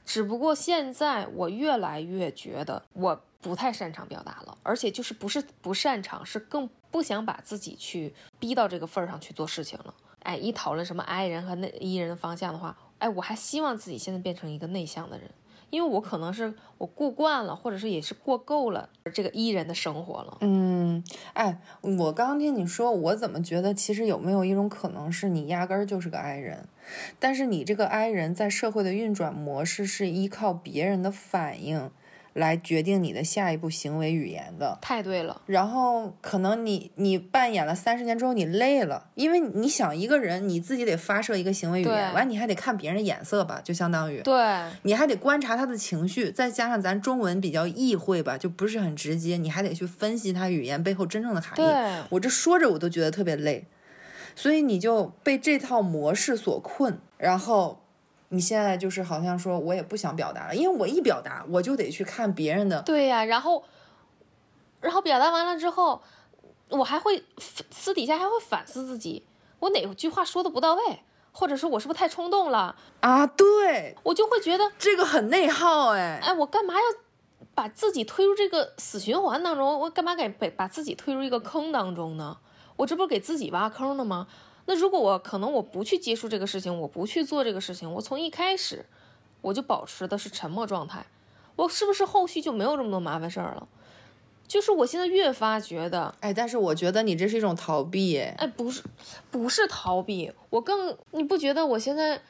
只不过现在我越来越觉得我不太擅长表达了，而且就是不是不擅长，是更不想把自己去逼到这个份儿上去做事情了。哎，一讨论什么 I 人和内 E 人的方向的话，哎，我还希望自己现在变成一个内向的人。因为我可能是我过惯了，或者是也是过够了这个伊人的生活了。嗯，哎，我刚刚听你说，我怎么觉得其实有没有一种可能是你压根儿就是个 I 人，但是你这个 I 人在社会的运转模式是依靠别人的反应。来决定你的下一步行为语言的，太对了。然后可能你你扮演了三十年之后你累了，因为你想一个人你自己得发射一个行为语言，完你还得看别人的眼色吧，就相当于对，你还得观察他的情绪，再加上咱中文比较意会吧，就不是很直接，你还得去分析他语言背后真正的含义。我这说着我都觉得特别累，所以你就被这套模式所困，然后。你现在就是好像说，我也不想表达了，因为我一表达，我就得去看别人的。对呀，然后，然后表达完了之后，我还会私底下还会反思自己，我哪句话说的不到位，或者是我是不是太冲动了啊？对，我就会觉得这个很内耗，哎，哎，我干嘛要把自己推入这个死循环当中？我干嘛给把把自己推入一个坑当中呢？我这不是给自己挖坑呢吗？那如果我可能我不去接触这个事情，我不去做这个事情，我从一开始我就保持的是沉默状态，我是不是后续就没有这么多麻烦事儿了？就是我现在越发觉得，哎，但是我觉得你这是一种逃避，哎，不是，不是逃避，我更你不觉得我现在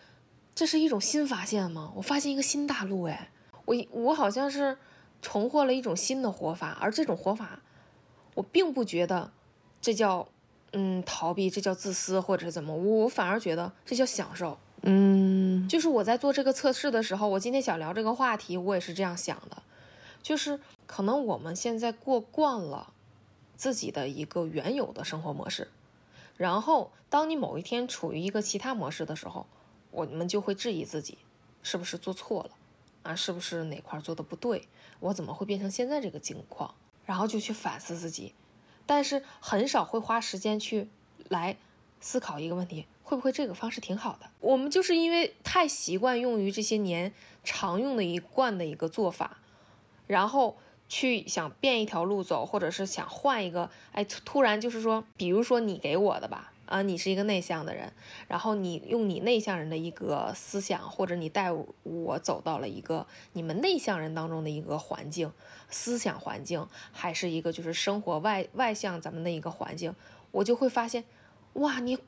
这是一种新发现吗？我发现一个新大陆，哎，我我好像是重获了一种新的活法，而这种活法，我并不觉得这叫。嗯，逃避这叫自私，或者是怎么？我反而觉得这叫享受。嗯，就是我在做这个测试的时候，我今天想聊这个话题，我也是这样想的。就是可能我们现在过惯了自己的一个原有的生活模式，然后当你某一天处于一个其他模式的时候，我们就会质疑自己是不是做错了啊？是不是哪块做的不对？我怎么会变成现在这个境况？然后就去反思自己。但是很少会花时间去来思考一个问题，会不会这个方式挺好的？我们就是因为太习惯用于这些年常用的一贯的一个做法，然后去想变一条路走，或者是想换一个，哎，突然就是说，比如说你给我的吧。啊，你是一个内向的人，然后你用你内向人的一个思想，或者你带我走到了一个你们内向人当中的一个环境、思想环境，还是一个就是生活外外向咱们的一个环境，我就会发现，哇，你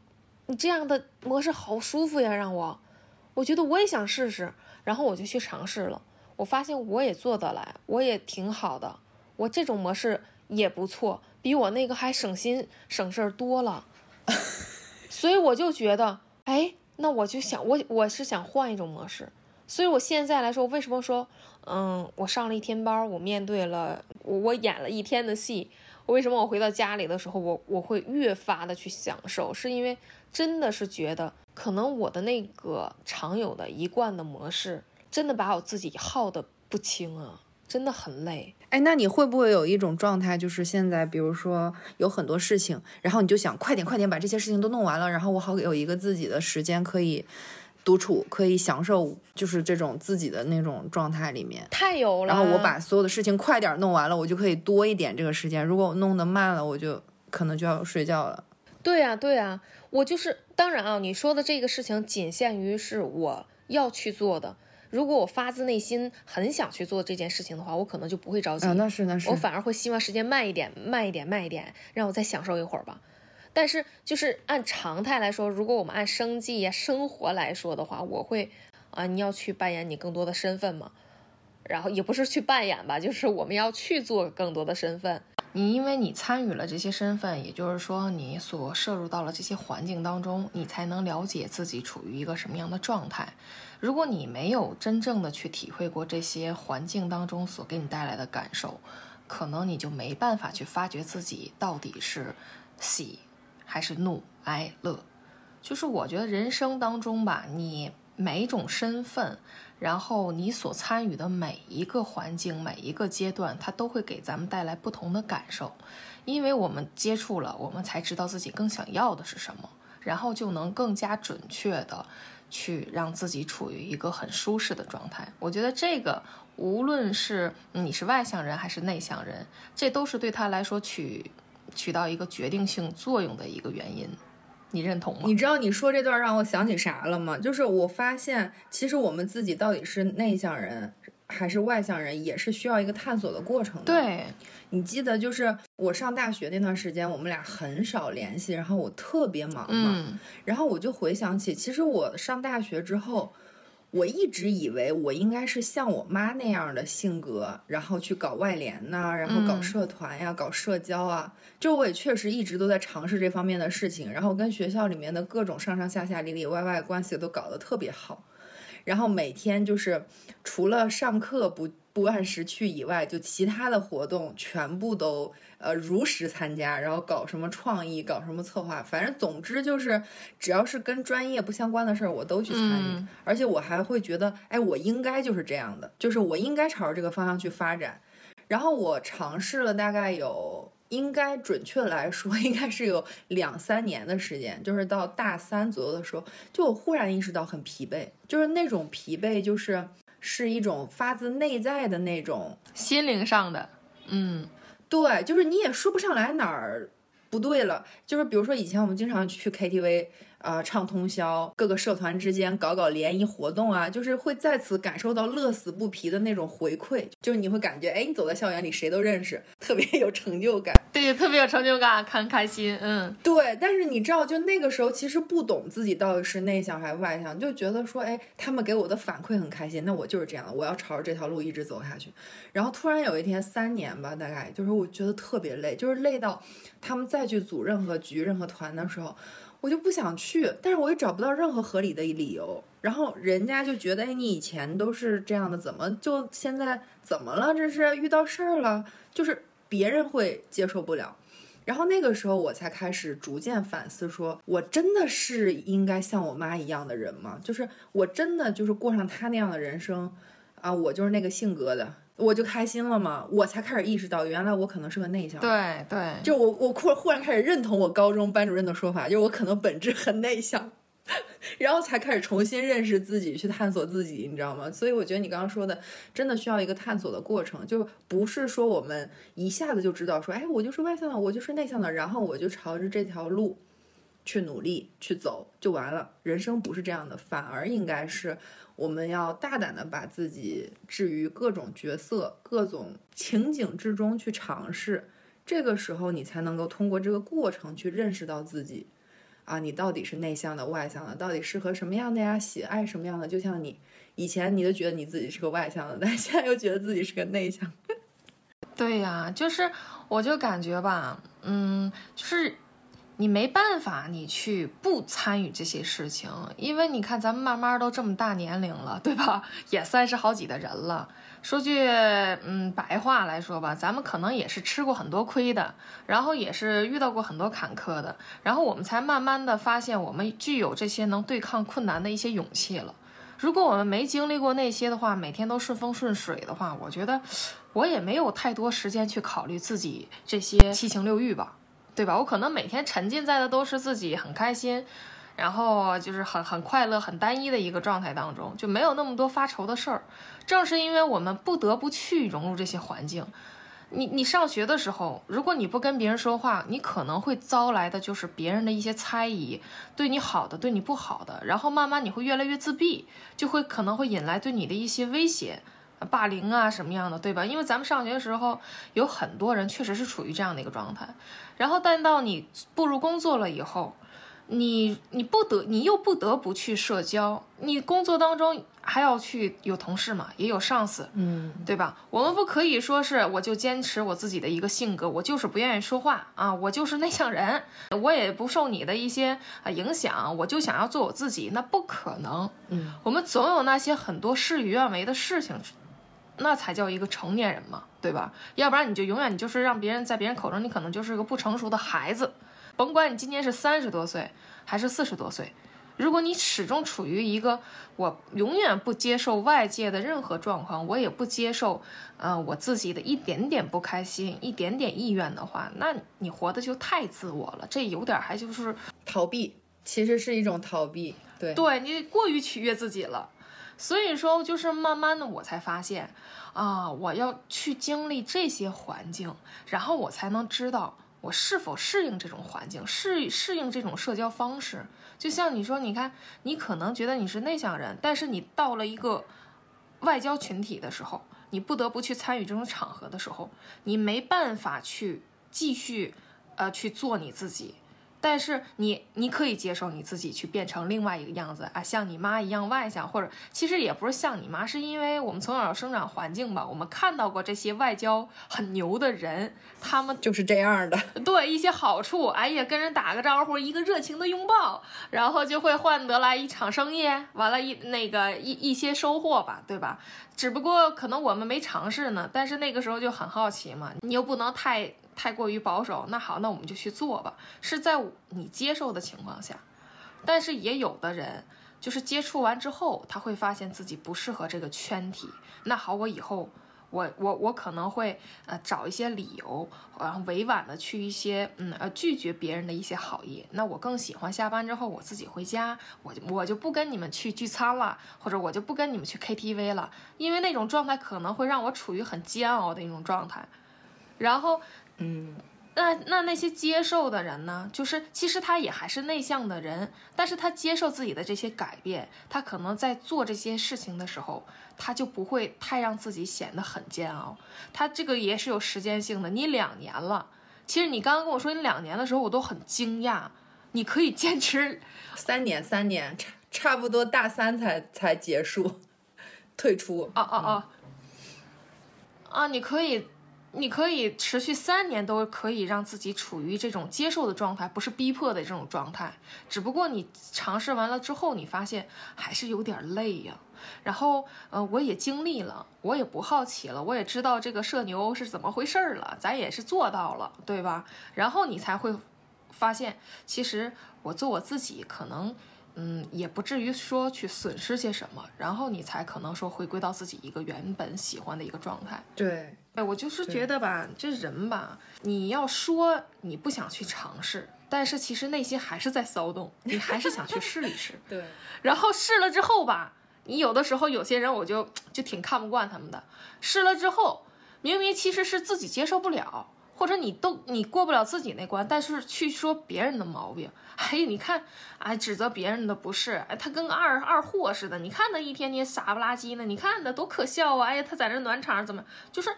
你这样的模式好舒服呀，让我，我觉得我也想试试，然后我就去尝试了，我发现我也做得来，我也挺好的，我这种模式也不错，比我那个还省心省事儿多了。所以我就觉得，哎，那我就想，我我是想换一种模式。所以我现在来说，为什么说，嗯，我上了一天班，我面对了，我我演了一天的戏，为什么我回到家里的时候，我我会越发的去享受？是因为真的是觉得，可能我的那个常有的一贯的模式，真的把我自己耗的不轻啊。真的很累，哎，那你会不会有一种状态，就是现在，比如说有很多事情，然后你就想快点快点把这些事情都弄完了，然后我好有一个自己的时间可以独处，可以享受，就是这种自己的那种状态里面，太有了。然后我把所有的事情快点弄完了，我就可以多一点这个时间。如果我弄得慢了，我就可能就要睡觉了。对呀，对呀，我就是当然啊，你说的这个事情仅限于是我要去做的。如果我发自内心很想去做这件事情的话，我可能就不会着急。啊，那是那是。我反而会希望时间慢一点，慢一点，慢一点，让我再享受一会儿吧。但是就是按常态来说，如果我们按生计呀、生活来说的话，我会啊，你要去扮演你更多的身份嘛。然后也不是去扮演吧，就是我们要去做更多的身份。你因为你参与了这些身份，也就是说你所摄入到了这些环境当中，你才能了解自己处于一个什么样的状态。如果你没有真正的去体会过这些环境当中所给你带来的感受，可能你就没办法去发掘自己到底是喜还是怒哀乐。就是我觉得人生当中吧，你每一种身份。然后你所参与的每一个环境、每一个阶段，它都会给咱们带来不同的感受，因为我们接触了，我们才知道自己更想要的是什么，然后就能更加准确的去让自己处于一个很舒适的状态。我觉得这个无论是你是外向人还是内向人，这都是对他来说取起到一个决定性作用的一个原因。你认同吗？你知道你说这段让我想起啥了吗？就是我发现，其实我们自己到底是内向人还是外向人，也是需要一个探索的过程的。对，你记得就是我上大学那段时间，我们俩很少联系，然后我特别忙嘛，然后我就回想起，其实我上大学之后。我一直以为我应该是像我妈那样的性格，然后去搞外联呐，然后搞社团呀，搞社交啊。就我也确实一直都在尝试这方面的事情，然后跟学校里面的各种上上下下、里里外外关系都搞得特别好。然后每天就是除了上课不不按时去以外，就其他的活动全部都。呃，如实参加，然后搞什么创意，搞什么策划，反正总之就是，只要是跟专业不相关的事儿，我都去参与。而且我还会觉得，哎，我应该就是这样的，就是我应该朝着这个方向去发展。然后我尝试了大概有，应该准确来说，应该是有两三年的时间，就是到大三左右的时候，就我忽然意识到很疲惫，就是那种疲惫，就是是一种发自内在的那种心灵上的，嗯。对，就是你也说不上来哪儿不对了。就是比如说以前我们经常去 KTV。啊，唱通宵，各个社团之间搞搞联谊活动啊，就是会在此感受到乐此不疲的那种回馈，就是你会感觉，哎，你走在校园里谁都认识，特别有成就感。对，特别有成就感，很开心。嗯，对。但是你知道，就那个时候其实不懂自己到底是内向还是外向，就觉得说，哎，他们给我的反馈很开心，那我就是这样的，我要朝着这条路一直走下去。然后突然有一天，三年吧，大概就是我觉得特别累，就是累到他们再去组任何局、任何团的时候。我就不想去，但是我也找不到任何合理的理由。然后人家就觉得，哎，你以前都是这样的，怎么就现在怎么了？这是遇到事儿了？就是别人会接受不了。然后那个时候我才开始逐渐反思，说我真的是应该像我妈一样的人吗？就是我真的就是过上她那样的人生啊？我就是那个性格的。我就开心了嘛，我才开始意识到，原来我可能是个内向。对对，就我我忽忽然开始认同我高中班主任的说法，就是我可能本质很内向。然后才开始重新认识自己，去探索自己，你知道吗？所以我觉得你刚刚说的，真的需要一个探索的过程，就不是说我们一下子就知道说，哎，我就是外向的，我就是内向的，然后我就朝着这条路去努力去走就完了。人生不是这样的，反而应该是我们要大胆的把自己置于各种角色、各种情景之中去尝试，这个时候你才能够通过这个过程去认识到自己。啊，你到底是内向的、外向的？到底适合什么样的呀？喜爱什么样的？就像你以前，你都觉得你自己是个外向的，但现在又觉得自己是个内向。对呀，就是我就感觉吧，嗯，就是你没办法，你去不参与这些事情，因为你看咱们慢慢都这么大年龄了，对吧？也三十好几的人了。说句嗯白话来说吧，咱们可能也是吃过很多亏的，然后也是遇到过很多坎坷的，然后我们才慢慢的发现我们具有这些能对抗困难的一些勇气了。如果我们没经历过那些的话，每天都顺风顺水的话，我觉得我也没有太多时间去考虑自己这些七情六欲吧，对吧？我可能每天沉浸在的都是自己很开心。然后就是很很快乐、很单一的一个状态当中，就没有那么多发愁的事儿。正是因为我们不得不去融入这些环境，你你上学的时候，如果你不跟别人说话，你可能会遭来的就是别人的一些猜疑，对你好的，对你不好的。然后慢慢你会越来越自闭，就会可能会引来对你的一些威胁、霸凌啊什么样的，对吧？因为咱们上学的时候，有很多人确实是处于这样的一个状态。然后，但到你步入工作了以后，你你不得，你又不得不去社交。你工作当中还要去有同事嘛，也有上司，嗯，对吧？我们不可以说是我就坚持我自己的一个性格，我就是不愿意说话啊，我就是内向人，我也不受你的一些啊影响，我就想要做我自己，那不可能。嗯，我们总有那些很多事与愿违的事情，那才叫一个成年人嘛，对吧？要不然你就永远你就是让别人在别人口中，你可能就是个不成熟的孩子。甭管你今年是三十多岁还是四十多岁，如果你始终处于一个我永远不接受外界的任何状况，我也不接受，呃，我自己的一点点不开心、一点点意愿的话，那你活的就太自我了，这有点还就是逃避，其实是一种逃避，对，对你过于取悦自己了。所以说，就是慢慢的我才发现，啊，我要去经历这些环境，然后我才能知道。我是否适应这种环境，适适应这种社交方式？就像你说，你看，你可能觉得你是内向人，但是你到了一个外交群体的时候，你不得不去参与这种场合的时候，你没办法去继续，呃，去做你自己。但是你，你可以接受你自己去变成另外一个样子啊，像你妈一样外向，或者其实也不是像你妈，是因为我们从小生长环境吧，我们看到过这些外交很牛的人，他们就是这样的。对一些好处，哎呀，跟人打个招呼，一个热情的拥抱，然后就会换得来一场生意，完了，一那个一一些收获吧，对吧？只不过可能我们没尝试呢，但是那个时候就很好奇嘛，你又不能太。太过于保守，那好，那我们就去做吧。是在你接受的情况下，但是也有的人就是接触完之后，他会发现自己不适合这个圈体。那好，我以后我我我可能会呃找一些理由，然后委婉的去一些嗯呃拒绝别人的一些好意。那我更喜欢下班之后我自己回家，我就我就不跟你们去聚餐了，或者我就不跟你们去 KTV 了，因为那种状态可能会让我处于很煎熬的一种状态，然后。嗯，那那那些接受的人呢？就是其实他也还是内向的人，但是他接受自己的这些改变，他可能在做这些事情的时候，他就不会太让自己显得很煎熬。他这个也是有时间性的。你两年了，其实你刚刚跟我说你两年的时候，我都很惊讶，你可以坚持 三年，三年差差不多大三才才结束 退出。啊啊啊！啊，你可以。你可以持续三年都可以让自己处于这种接受的状态，不是逼迫的这种状态。只不过你尝试完了之后，你发现还是有点累呀。然后，呃，我也经历了，我也不好奇了，我也知道这个社牛是怎么回事了，咱也是做到了，对吧？然后你才会发现，其实我做我自己可能。嗯，也不至于说去损失些什么，然后你才可能说回归到自己一个原本喜欢的一个状态。对，哎，我就是觉得吧，这人吧，你要说你不想去尝试。但是其实内心还是在骚动，你还是想去试一试。对，然后试了之后吧，你有的时候有些人我就就挺看不惯他们的，试了之后明明其实是自己接受不了。或者你都你过不了自己那关，但是去说别人的毛病，哎，你看，哎，指责别人的不是，哎，他跟个二二货似的，你看他一天天傻不拉几的，你看他多可笑啊！哎呀，他在这暖场怎么？就是，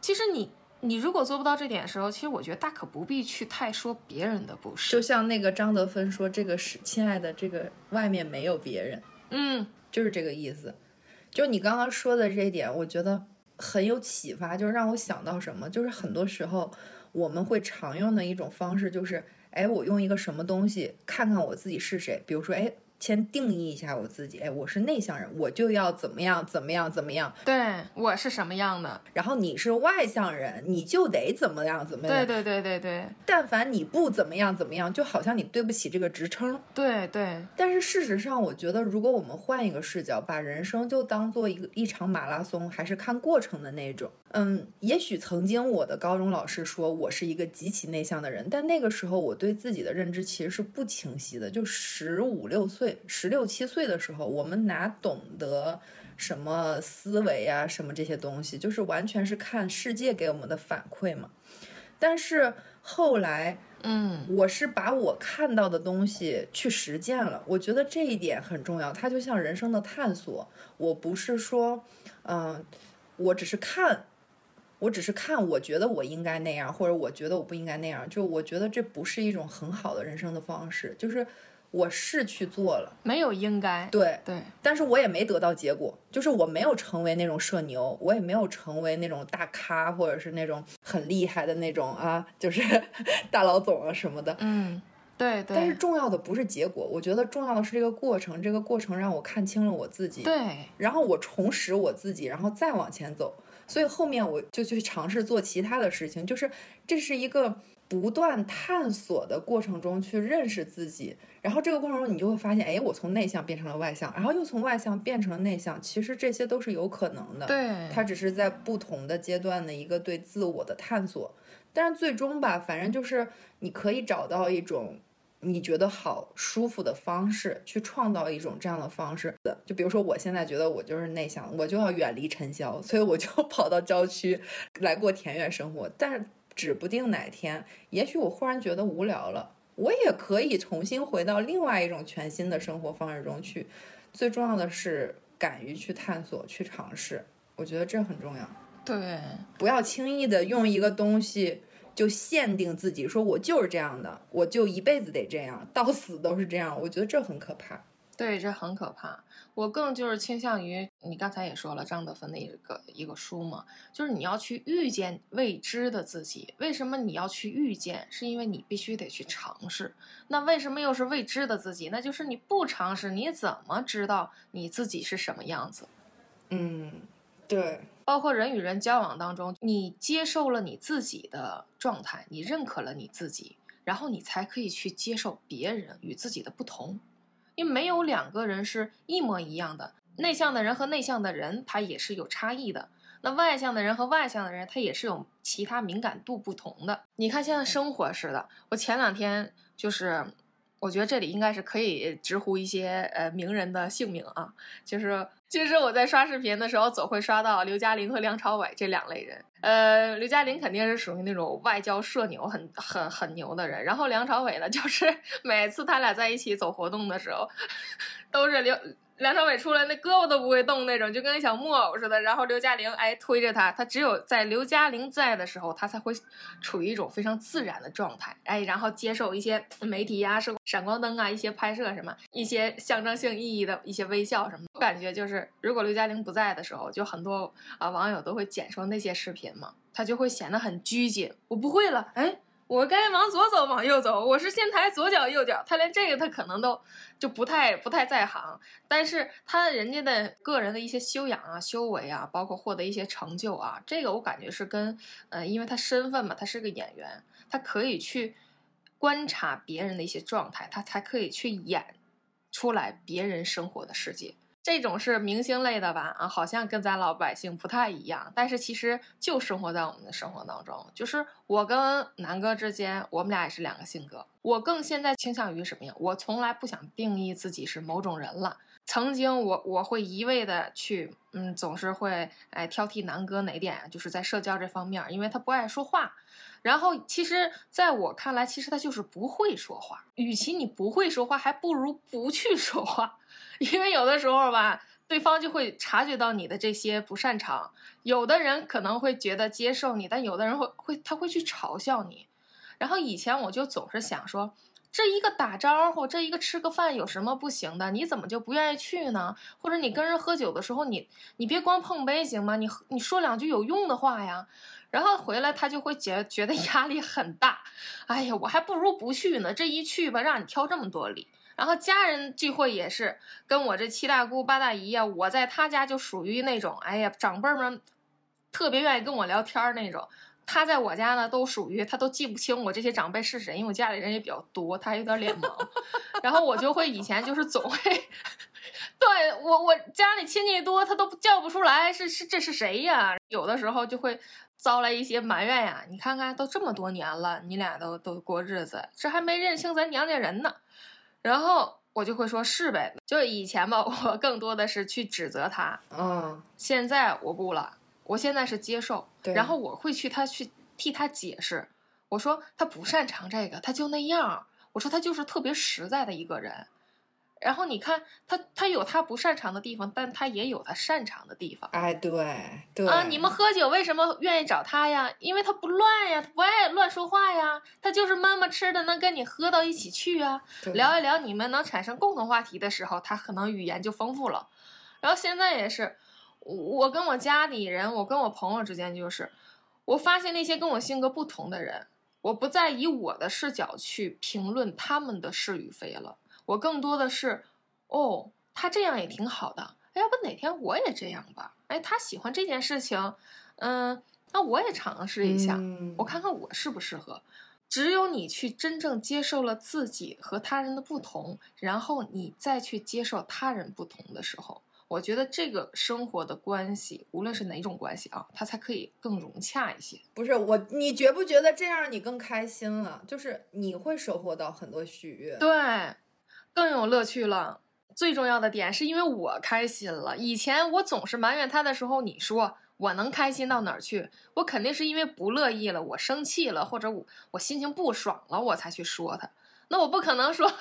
其实你你如果做不到这点的时候，其实我觉得大可不必去太说别人的不是。就像那个张德芬说，这个是亲爱的，这个外面没有别人，嗯，就是这个意思。就你刚刚说的这一点，我觉得。很有启发，就是让我想到什么，就是很多时候我们会常用的一种方式，就是，哎，我用一个什么东西看看我自己是谁，比如说，哎。先定义一下我自己，哎，我是内向人，我就要怎么样怎么样怎么样。对我是什么样的？然后你是外向人，你就得怎么样怎么样。对对对对对。但凡你不怎么样怎么样，就好像你对不起这个职称。对对。但是事实上，我觉得如果我们换一个视角，把人生就当做一个一场马拉松，还是看过程的那种。嗯，也许曾经我的高中老师说我是一个极其内向的人，但那个时候我对自己的认知其实是不清晰的，就十五六岁、十六七岁的时候，我们哪懂得什么思维啊，什么这些东西，就是完全是看世界给我们的反馈嘛。但是后来，嗯，我是把我看到的东西去实践了，我觉得这一点很重要，它就像人生的探索。我不是说，嗯，我只是看。我只是看，我觉得我应该那样，或者我觉得我不应该那样。就我觉得这不是一种很好的人生的方式。就是我是去做了，没有应该。对对，但是我也没得到结果。就是我没有成为那种社牛，我也没有成为那种大咖，或者是那种很厉害的那种啊，就是 大老总啊什么的。嗯，对对。但是重要的不是结果，我觉得重要的是这个过程。这个过程让我看清了我自己。对。然后我重拾我自己，然后再往前走。所以后面我就去尝试做其他的事情，就是这是一个不断探索的过程中去认识自己，然后这个过程中你就会发现，哎，我从内向变成了外向，然后又从外向变成了内向，其实这些都是有可能的。对，它只是在不同的阶段的一个对自我的探索，但是最终吧，反正就是你可以找到一种。你觉得好舒服的方式，去创造一种这样的方式的，就比如说我现在觉得我就是内向，我就要远离尘嚣，所以我就跑到郊区来过田园生活。但是指不定哪天，也许我忽然觉得无聊了，我也可以重新回到另外一种全新的生活方式中去。最重要的是敢于去探索、去尝试，我觉得这很重要。对，不要轻易的用一个东西。就限定自己，说我就是这样的，我就一辈子得这样，到死都是这样。我觉得这很可怕。对，这很可怕。我更就是倾向于你刚才也说了张德芬的一个一个书嘛，就是你要去遇见未知的自己。为什么你要去遇见？是因为你必须得去尝试。那为什么又是未知的自己？那就是你不尝试，你怎么知道你自己是什么样子？嗯，对。包括人与人交往当中，你接受了你自己的状态，你认可了你自己，然后你才可以去接受别人与自己的不同。因为没有两个人是一模一样的，内向的人和内向的人他也是有差异的。那外向的人和外向的人他也是有其他敏感度不同的。你看，现在生活似的，我前两天就是，我觉得这里应该是可以直呼一些呃名人的姓名啊，就是。其实我在刷视频的时候，总会刷到刘嘉玲和梁朝伟这两类人。呃，刘嘉玲肯定是属于那种外交社牛，很很很牛的人。然后梁朝伟呢，就是 每次他俩在一起走活动的时候，都是刘。梁朝伟出来，那胳膊都不会动那种，就跟小木偶似的。然后刘嘉玲哎推着他，他只有在刘嘉玲在的时候，他才会处于一种非常自然的状态。哎，然后接受一些媒体呀、闪闪光灯啊、一些拍摄什么、一些象征性意义的一些微笑什么。我感觉就是，如果刘嘉玲不在的时候，就很多啊网友都会剪说那些视频嘛，他就会显得很拘谨。我不会了，哎。我该往左走，往右走。我是先抬左脚右脚，他连这个他可能都就不太不太在行。但是他人家的个人的一些修养啊、修为啊，包括获得一些成就啊，这个我感觉是跟呃，因为他身份嘛，他是个演员，他可以去观察别人的一些状态，他才可以去演出来别人生活的世界。这种是明星类的吧？啊，好像跟咱老百姓不太一样，但是其实就生活在我们的生活当中。就是我跟南哥之间，我们俩也是两个性格。我更现在倾向于什么呀？我从来不想定义自己是某种人了。曾经我我会一味的去，嗯，总是会哎挑剔南哥哪点啊，就是在社交这方面，因为他不爱说话。然后其实在我看来，其实他就是不会说话。与其你不会说话，还不如不去说话。因为有的时候吧，对方就会察觉到你的这些不擅长。有的人可能会觉得接受你，但有的人会会他会去嘲笑你。然后以前我就总是想说，这一个打招呼，这一个吃个饭有什么不行的？你怎么就不愿意去呢？或者你跟人喝酒的时候，你你别光碰杯行吗？你你说两句有用的话呀。然后回来他就会觉觉得压力很大。哎呀，我还不如不去呢。这一去吧，让你挑这么多礼。然后家人聚会也是跟我这七大姑八大姨呀，我在他家就属于那种，哎呀，长辈们特别愿意跟我聊天那种。他在我家呢，都属于他都记不清我这些长辈是谁，因为我家里人也比较多，他还有点脸盲。然后我就会以前就是总会，对我我家里亲戚多，他都叫不出来是是这是谁呀？有的时候就会遭来一些埋怨呀。你看看都这么多年了，你俩都都过日子，这还没认清咱娘家人呢。然后我就会说，是呗，就是以前吧，我 更多的是去指责他，嗯，现在我不了，我现在是接受，然后我会去他去替他解释，我说他不擅长这个，他就那样，我说他就是特别实在的一个人。然后你看他，他有他不擅长的地方，但他也有他擅长的地方。哎，对对啊，你们喝酒为什么愿意找他呀？因为他不乱呀，他不爱乱说话呀，他就是闷闷吃的，能跟你喝到一起去啊，聊一聊，你们能产生共同话题的时候，他可能语言就丰富了。然后现在也是，我跟我家里人，我跟我朋友之间就是，我发现那些跟我性格不同的人，我不再以我的视角去评论他们的是与非了。我更多的是，哦，他这样也挺好的。哎，要不哪天我也这样吧？哎，他喜欢这件事情，嗯，那我也尝试一下，我看看我适不适合。只有你去真正接受了自己和他人的不同，然后你再去接受他人不同的时候，我觉得这个生活的关系，无论是哪种关系啊，它才可以更融洽一些。不是我，你觉不觉得这样你更开心了？就是你会收获到很多喜悦。对。更有乐趣了。最重要的点是因为我开心了。以前我总是埋怨他的时候，你说我能开心到哪儿去？我肯定是因为不乐意了，我生气了，或者我我心情不爽了，我才去说他。那我不可能说，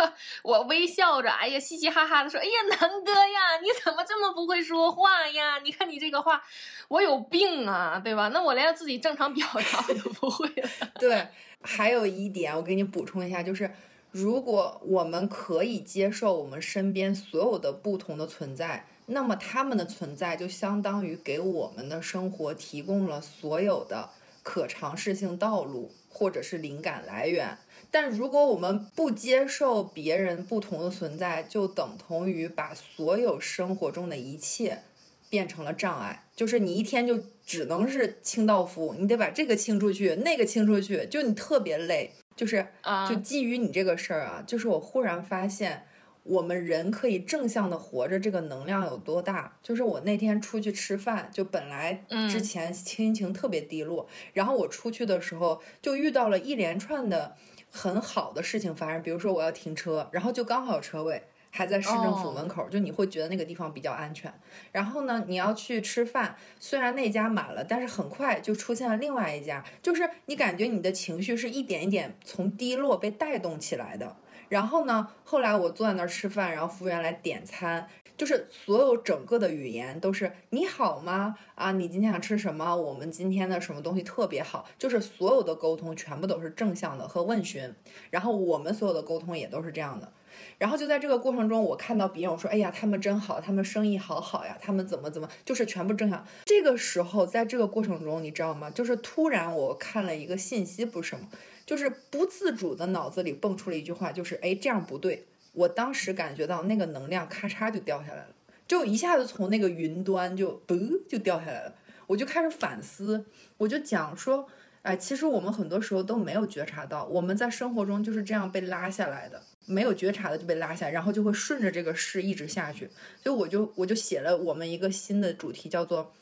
我微笑着，哎呀，嘻嘻哈哈的说，哎呀，南哥呀，你怎么这么不会说话呀？你看你这个话，我有病啊，对吧？那我连自己正常表达都不会。对，还有一点，我给你补充一下，就是。如果我们可以接受我们身边所有的不同的存在，那么他们的存在就相当于给我们的生活提供了所有的可尝试性道路或者是灵感来源。但如果我们不接受别人不同的存在，就等同于把所有生活中的一切变成了障碍。就是你一天就只能是清道夫，你得把这个清出去，那个清出去，就你特别累。就是，就基于你这个事儿啊，就是我忽然发现，我们人可以正向的活着，这个能量有多大？就是我那天出去吃饭，就本来之前心情特别低落，然后我出去的时候就遇到了一连串的很好的事情发生，比如说我要停车，然后就刚好有车位。还在市政府门口，就你会觉得那个地方比较安全。然后呢，你要去吃饭，虽然那家满了，但是很快就出现了另外一家，就是你感觉你的情绪是一点一点从低落被带动起来的。然后呢，后来我坐在那儿吃饭，然后服务员来点餐，就是所有整个的语言都是你好吗？啊，你今天想吃什么？我们今天的什么东西特别好？就是所有的沟通全部都是正向的和问询，然后我们所有的沟通也都是这样的。然后就在这个过程中，我看到别人，我说：“哎呀，他们真好，他们生意好好呀，他们怎么怎么，就是全部正向。”这个时候，在这个过程中，你知道吗？就是突然我看了一个信息，不是什么，就是不自主的脑子里蹦出了一句话，就是：“哎，这样不对。”我当时感觉到那个能量咔嚓就掉下来了，就一下子从那个云端就嘣就掉下来了。我就开始反思，我就讲说。哎，其实我们很多时候都没有觉察到，我们在生活中就是这样被拉下来的，没有觉察的就被拉下，然后就会顺着这个势一直下去。所以我就我就写了我们一个新的主题，叫做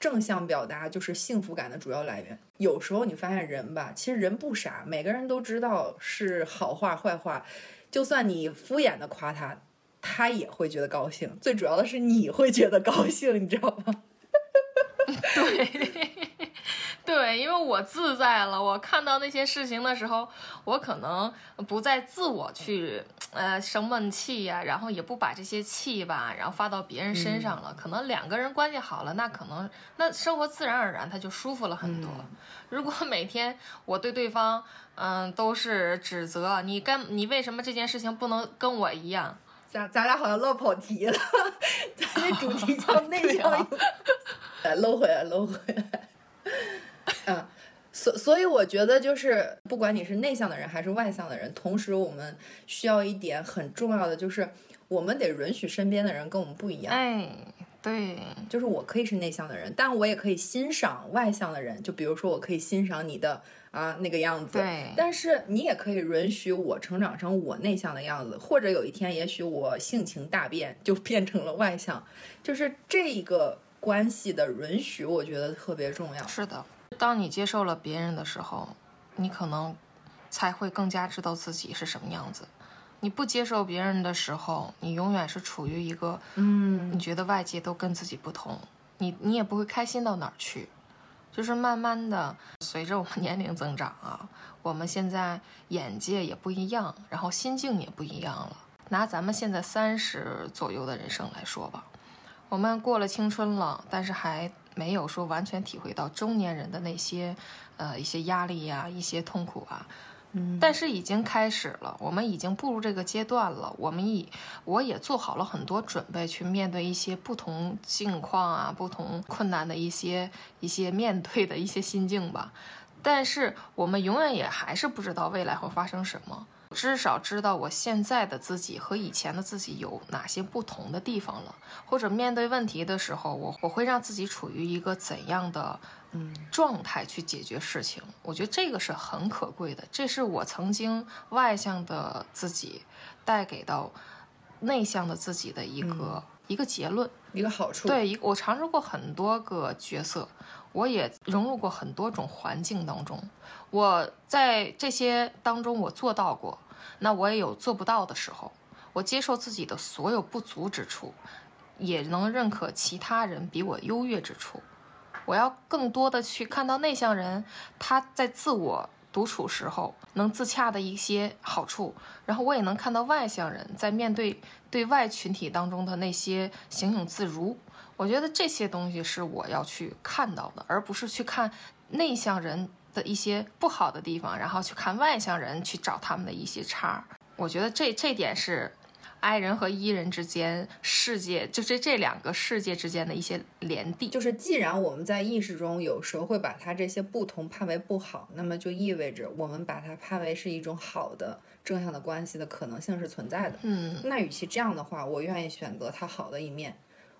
正向表达就是幸福感的主要来源。有时候你发现人吧，其实人不傻，每个人都知道是好话坏话，就算你敷衍的夸他，他也会觉得高兴。最主要的是你会觉得高兴，你知道吗？对。对，因为我自在了。我看到那些事情的时候，我可能不再自我去呃生闷气呀，然后也不把这些气吧，然后发到别人身上了。可能两个人关系好了，那可能那生活自然而然他就舒服了很多。如果每天我对对方嗯都是指责，你干你为什么这件事情不能跟我一样？咱咱俩好像漏跑题了，咱这主题叫 内向，来 搂回来，搂回来。嗯，所所以我觉得就是，不管你是内向的人还是外向的人，同时我们需要一点很重要的，就是我们得允许身边的人跟我们不一样。哎，对，就是我可以是内向的人，但我也可以欣赏外向的人。就比如说，我可以欣赏你的啊那个样子。对。但是你也可以允许我成长成我内向的样子，或者有一天，也许我性情大变，就变成了外向。就是这一个关系的允许，我觉得特别重要。是的。当你接受了别人的时候，你可能才会更加知道自己是什么样子。你不接受别人的时候，你永远是处于一个，嗯，你觉得外界都跟自己不同，你你也不会开心到哪儿去。就是慢慢的，随着我们年龄增长啊，我们现在眼界也不一样，然后心境也不一样了。拿咱们现在三十左右的人生来说吧，我们过了青春了，但是还。没有说完全体会到中年人的那些，呃，一些压力呀，一些痛苦啊，嗯，但是已经开始了，我们已经步入这个阶段了，我们已，我也做好了很多准备去面对一些不同境况啊，不同困难的一些一些面对的一些心境吧，但是我们永远也还是不知道未来会发生什么。至少知道我现在的自己和以前的自己有哪些不同的地方了，或者面对问题的时候，我我会让自己处于一个怎样的嗯状态去解决事情？我觉得这个是很可贵的，这是我曾经外向的自己带给到内向的自己的一个一个结论，一个好处。对，一我尝试过很多个角色，我也融入过很多种环境当中。我在这些当中，我做到过，那我也有做不到的时候。我接受自己的所有不足之处，也能认可其他人比我优越之处。我要更多的去看到内向人他在自我独处时候能自洽的一些好处，然后我也能看到外向人在面对对外群体当中的那些行勇自如。我觉得这些东西是我要去看到的，而不是去看内向人。的一些不好的地方，然后去看外向人去找他们的一些差我觉得这这点是，I 人和 E 人之间世界，就这这两个世界之间的一些连地。就是既然我们在意识中有时候会把它这些不同判为不好，那么就意味着我们把它判为是一种好的正向的关系的可能性是存在的。嗯，那与其这样的话，我愿意选择它好的一面，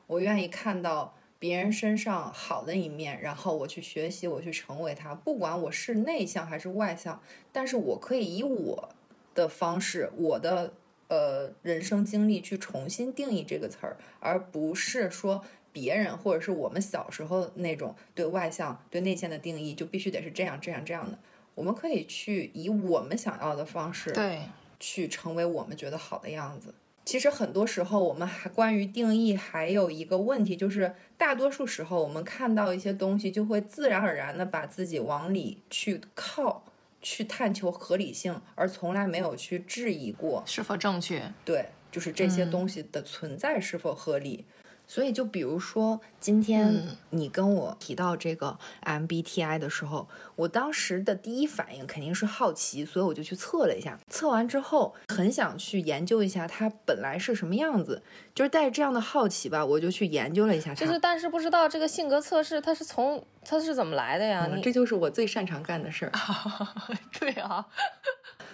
我愿意看到。别人身上好的一面，然后我去学习，我去成为他。不管我是内向还是外向，但是我可以以我的方式，我的呃人生经历去重新定义这个词儿，而不是说别人或者是我们小时候那种对外向、对内向的定义就必须得是这样、这样、这样的。我们可以去以我们想要的方式，对，去成为我们觉得好的样子。其实很多时候，我们还关于定义还有一个问题，就是大多数时候我们看到一些东西，就会自然而然的把自己往里去靠，去探求合理性，而从来没有去质疑过是否正确。对，就是这些东西的存在是否合理。所以，就比如说今天你跟我提到这个 MBTI 的时候，我当时的第一反应肯定是好奇，所以我就去测了一下。测完之后，很想去研究一下它本来是什么样子，就是带着这样的好奇吧，我就去研究了一下它。就是，但是不知道这个性格测试它是从它是怎么来的呀？这就是我最擅长干的事儿。对啊。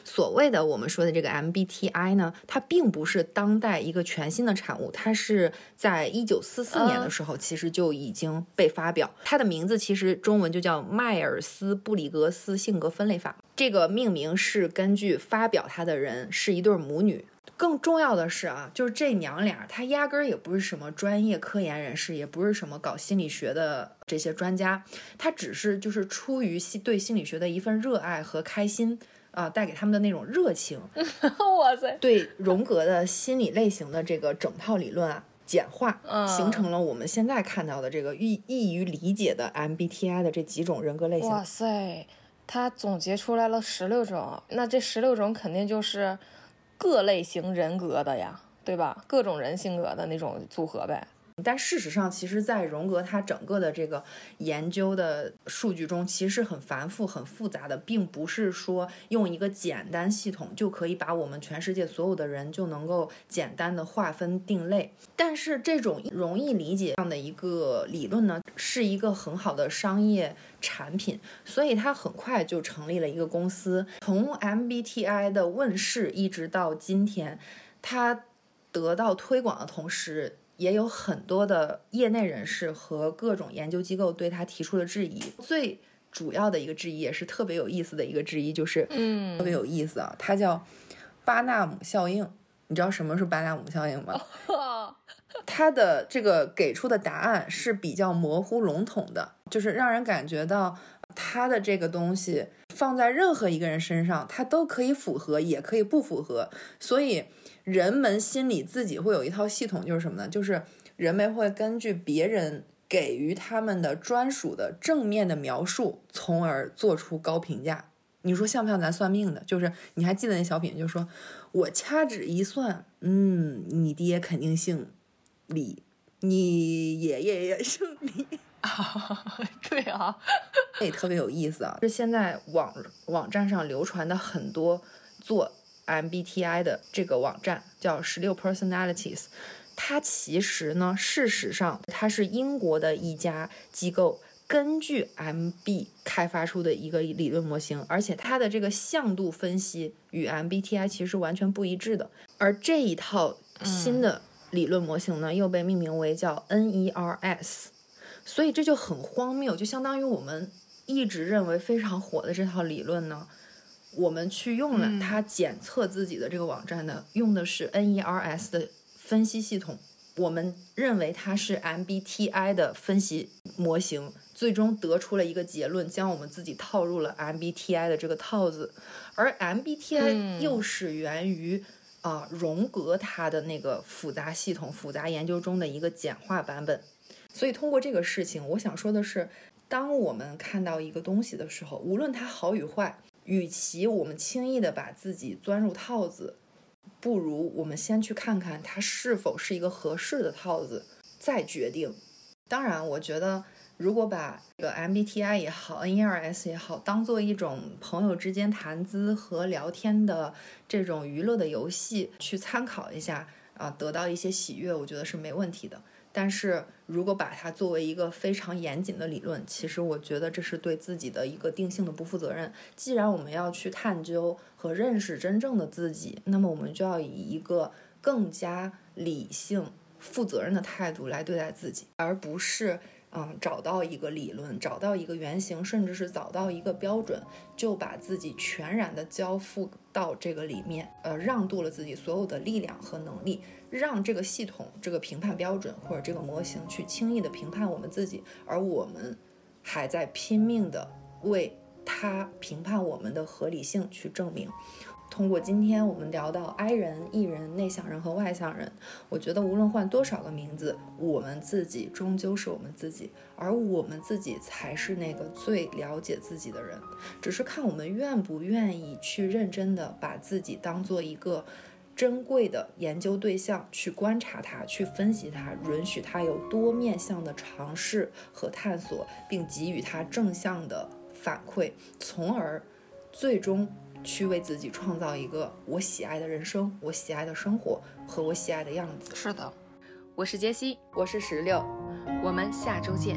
所谓的我们说的这个 MBTI 呢，它并不是当代一个全新的产物，它是在一九四四年的时候其实就已经被发表。它的名字其实中文就叫迈尔斯布里格斯性格分类法。这个命名是根据发表它的人是一对母女。更重要的是啊，就是这娘俩，她压根儿也不是什么专业科研人士，也不是什么搞心理学的这些专家，她只是就是出于对心理学的一份热爱和开心。啊，带给他们的那种热情，哇塞！对荣格的心理类型的这个整套理论啊，简化，形成了我们现在看到的这个易易于理解的 MBTI 的这几种人格类型。哇塞，他总结出来了十六种，那这十六种肯定就是各类型人格的呀，对吧？各种人性格的那种组合呗。但事实上，其实，在荣格他整个的这个研究的数据中，其实很繁复、很复杂的，并不是说用一个简单系统就可以把我们全世界所有的人就能够简单的划分定类。但是，这种容易理解这样的一个理论呢，是一个很好的商业产品，所以它很快就成立了一个公司。从 MBTI 的问世一直到今天，它得到推广的同时。也有很多的业内人士和各种研究机构对他提出了质疑。最主要的一个质疑，也是特别有意思的一个质疑，就是，嗯，特别有意思啊，它叫巴纳姆效应。你知道什么是巴纳姆效应吗？它的这个给出的答案是比较模糊笼统的，就是让人感觉到它的这个东西放在任何一个人身上，它都可以符合，也可以不符合，所以。人们心里自己会有一套系统，就是什么呢？就是人们会根据别人给予他们的专属的正面的描述，从而做出高评价。你说像不像咱算命的？就是你还记得那小品，就说我掐指一算，嗯，你爹肯定姓李，你爷爷也姓李。对啊，也特别有意思啊。是现在网网站上流传的很多做。MBTI 的这个网站叫十六 Personalities，它其实呢，事实上它是英国的一家机构根据 MB 开发出的一个理论模型，而且它的这个向度分析与 MBTI 其实完全不一致的。而这一套新的理论模型呢，又被命名为叫 NERS，所以这就很荒谬，就相当于我们一直认为非常火的这套理论呢。我们去用了它检测自己的这个网站呢，用的是 NERS 的分析系统。我们认为它是 MBTI 的分析模型，最终得出了一个结论，将我们自己套入了 MBTI 的这个套子。而 MBTI 又是源于啊荣格他的那个复杂系统、复杂研究中的一个简化版本。所以通过这个事情，我想说的是，当我们看到一个东西的时候，无论它好与坏。与其我们轻易的把自己钻入套子，不如我们先去看看它是否是一个合适的套子，再决定。当然，我觉得如果把这个 MBTI 也好，NERS 也好，当做一种朋友之间谈资和聊天的这种娱乐的游戏去参考一下啊，得到一些喜悦，我觉得是没问题的。但是如果把它作为一个非常严谨的理论，其实我觉得这是对自己的一个定性的不负责任。既然我们要去探究和认识真正的自己，那么我们就要以一个更加理性、负责任的态度来对待自己，而不是。嗯，找到一个理论，找到一个原型，甚至是找到一个标准，就把自己全然的交付到这个里面，呃，让渡了自己所有的力量和能力，让这个系统、这个评判标准或者这个模型去轻易的评判我们自己，而我们还在拼命的为他评判我们的合理性去证明。通过今天我们聊到 I 人、E 人、内向人和外向人，我觉得无论换多少个名字，我们自己终究是我们自己，而我们自己才是那个最了解自己的人。只是看我们愿不愿意去认真的把自己当做一个珍贵的研究对象，去观察它，去分析它，允许它有多面向的尝试和探索，并给予它正向的反馈，从而最终。去为自己创造一个我喜爱的人生，我喜爱的生活和我喜爱的样子。是的，我是杰西，我是石榴，我们下周见。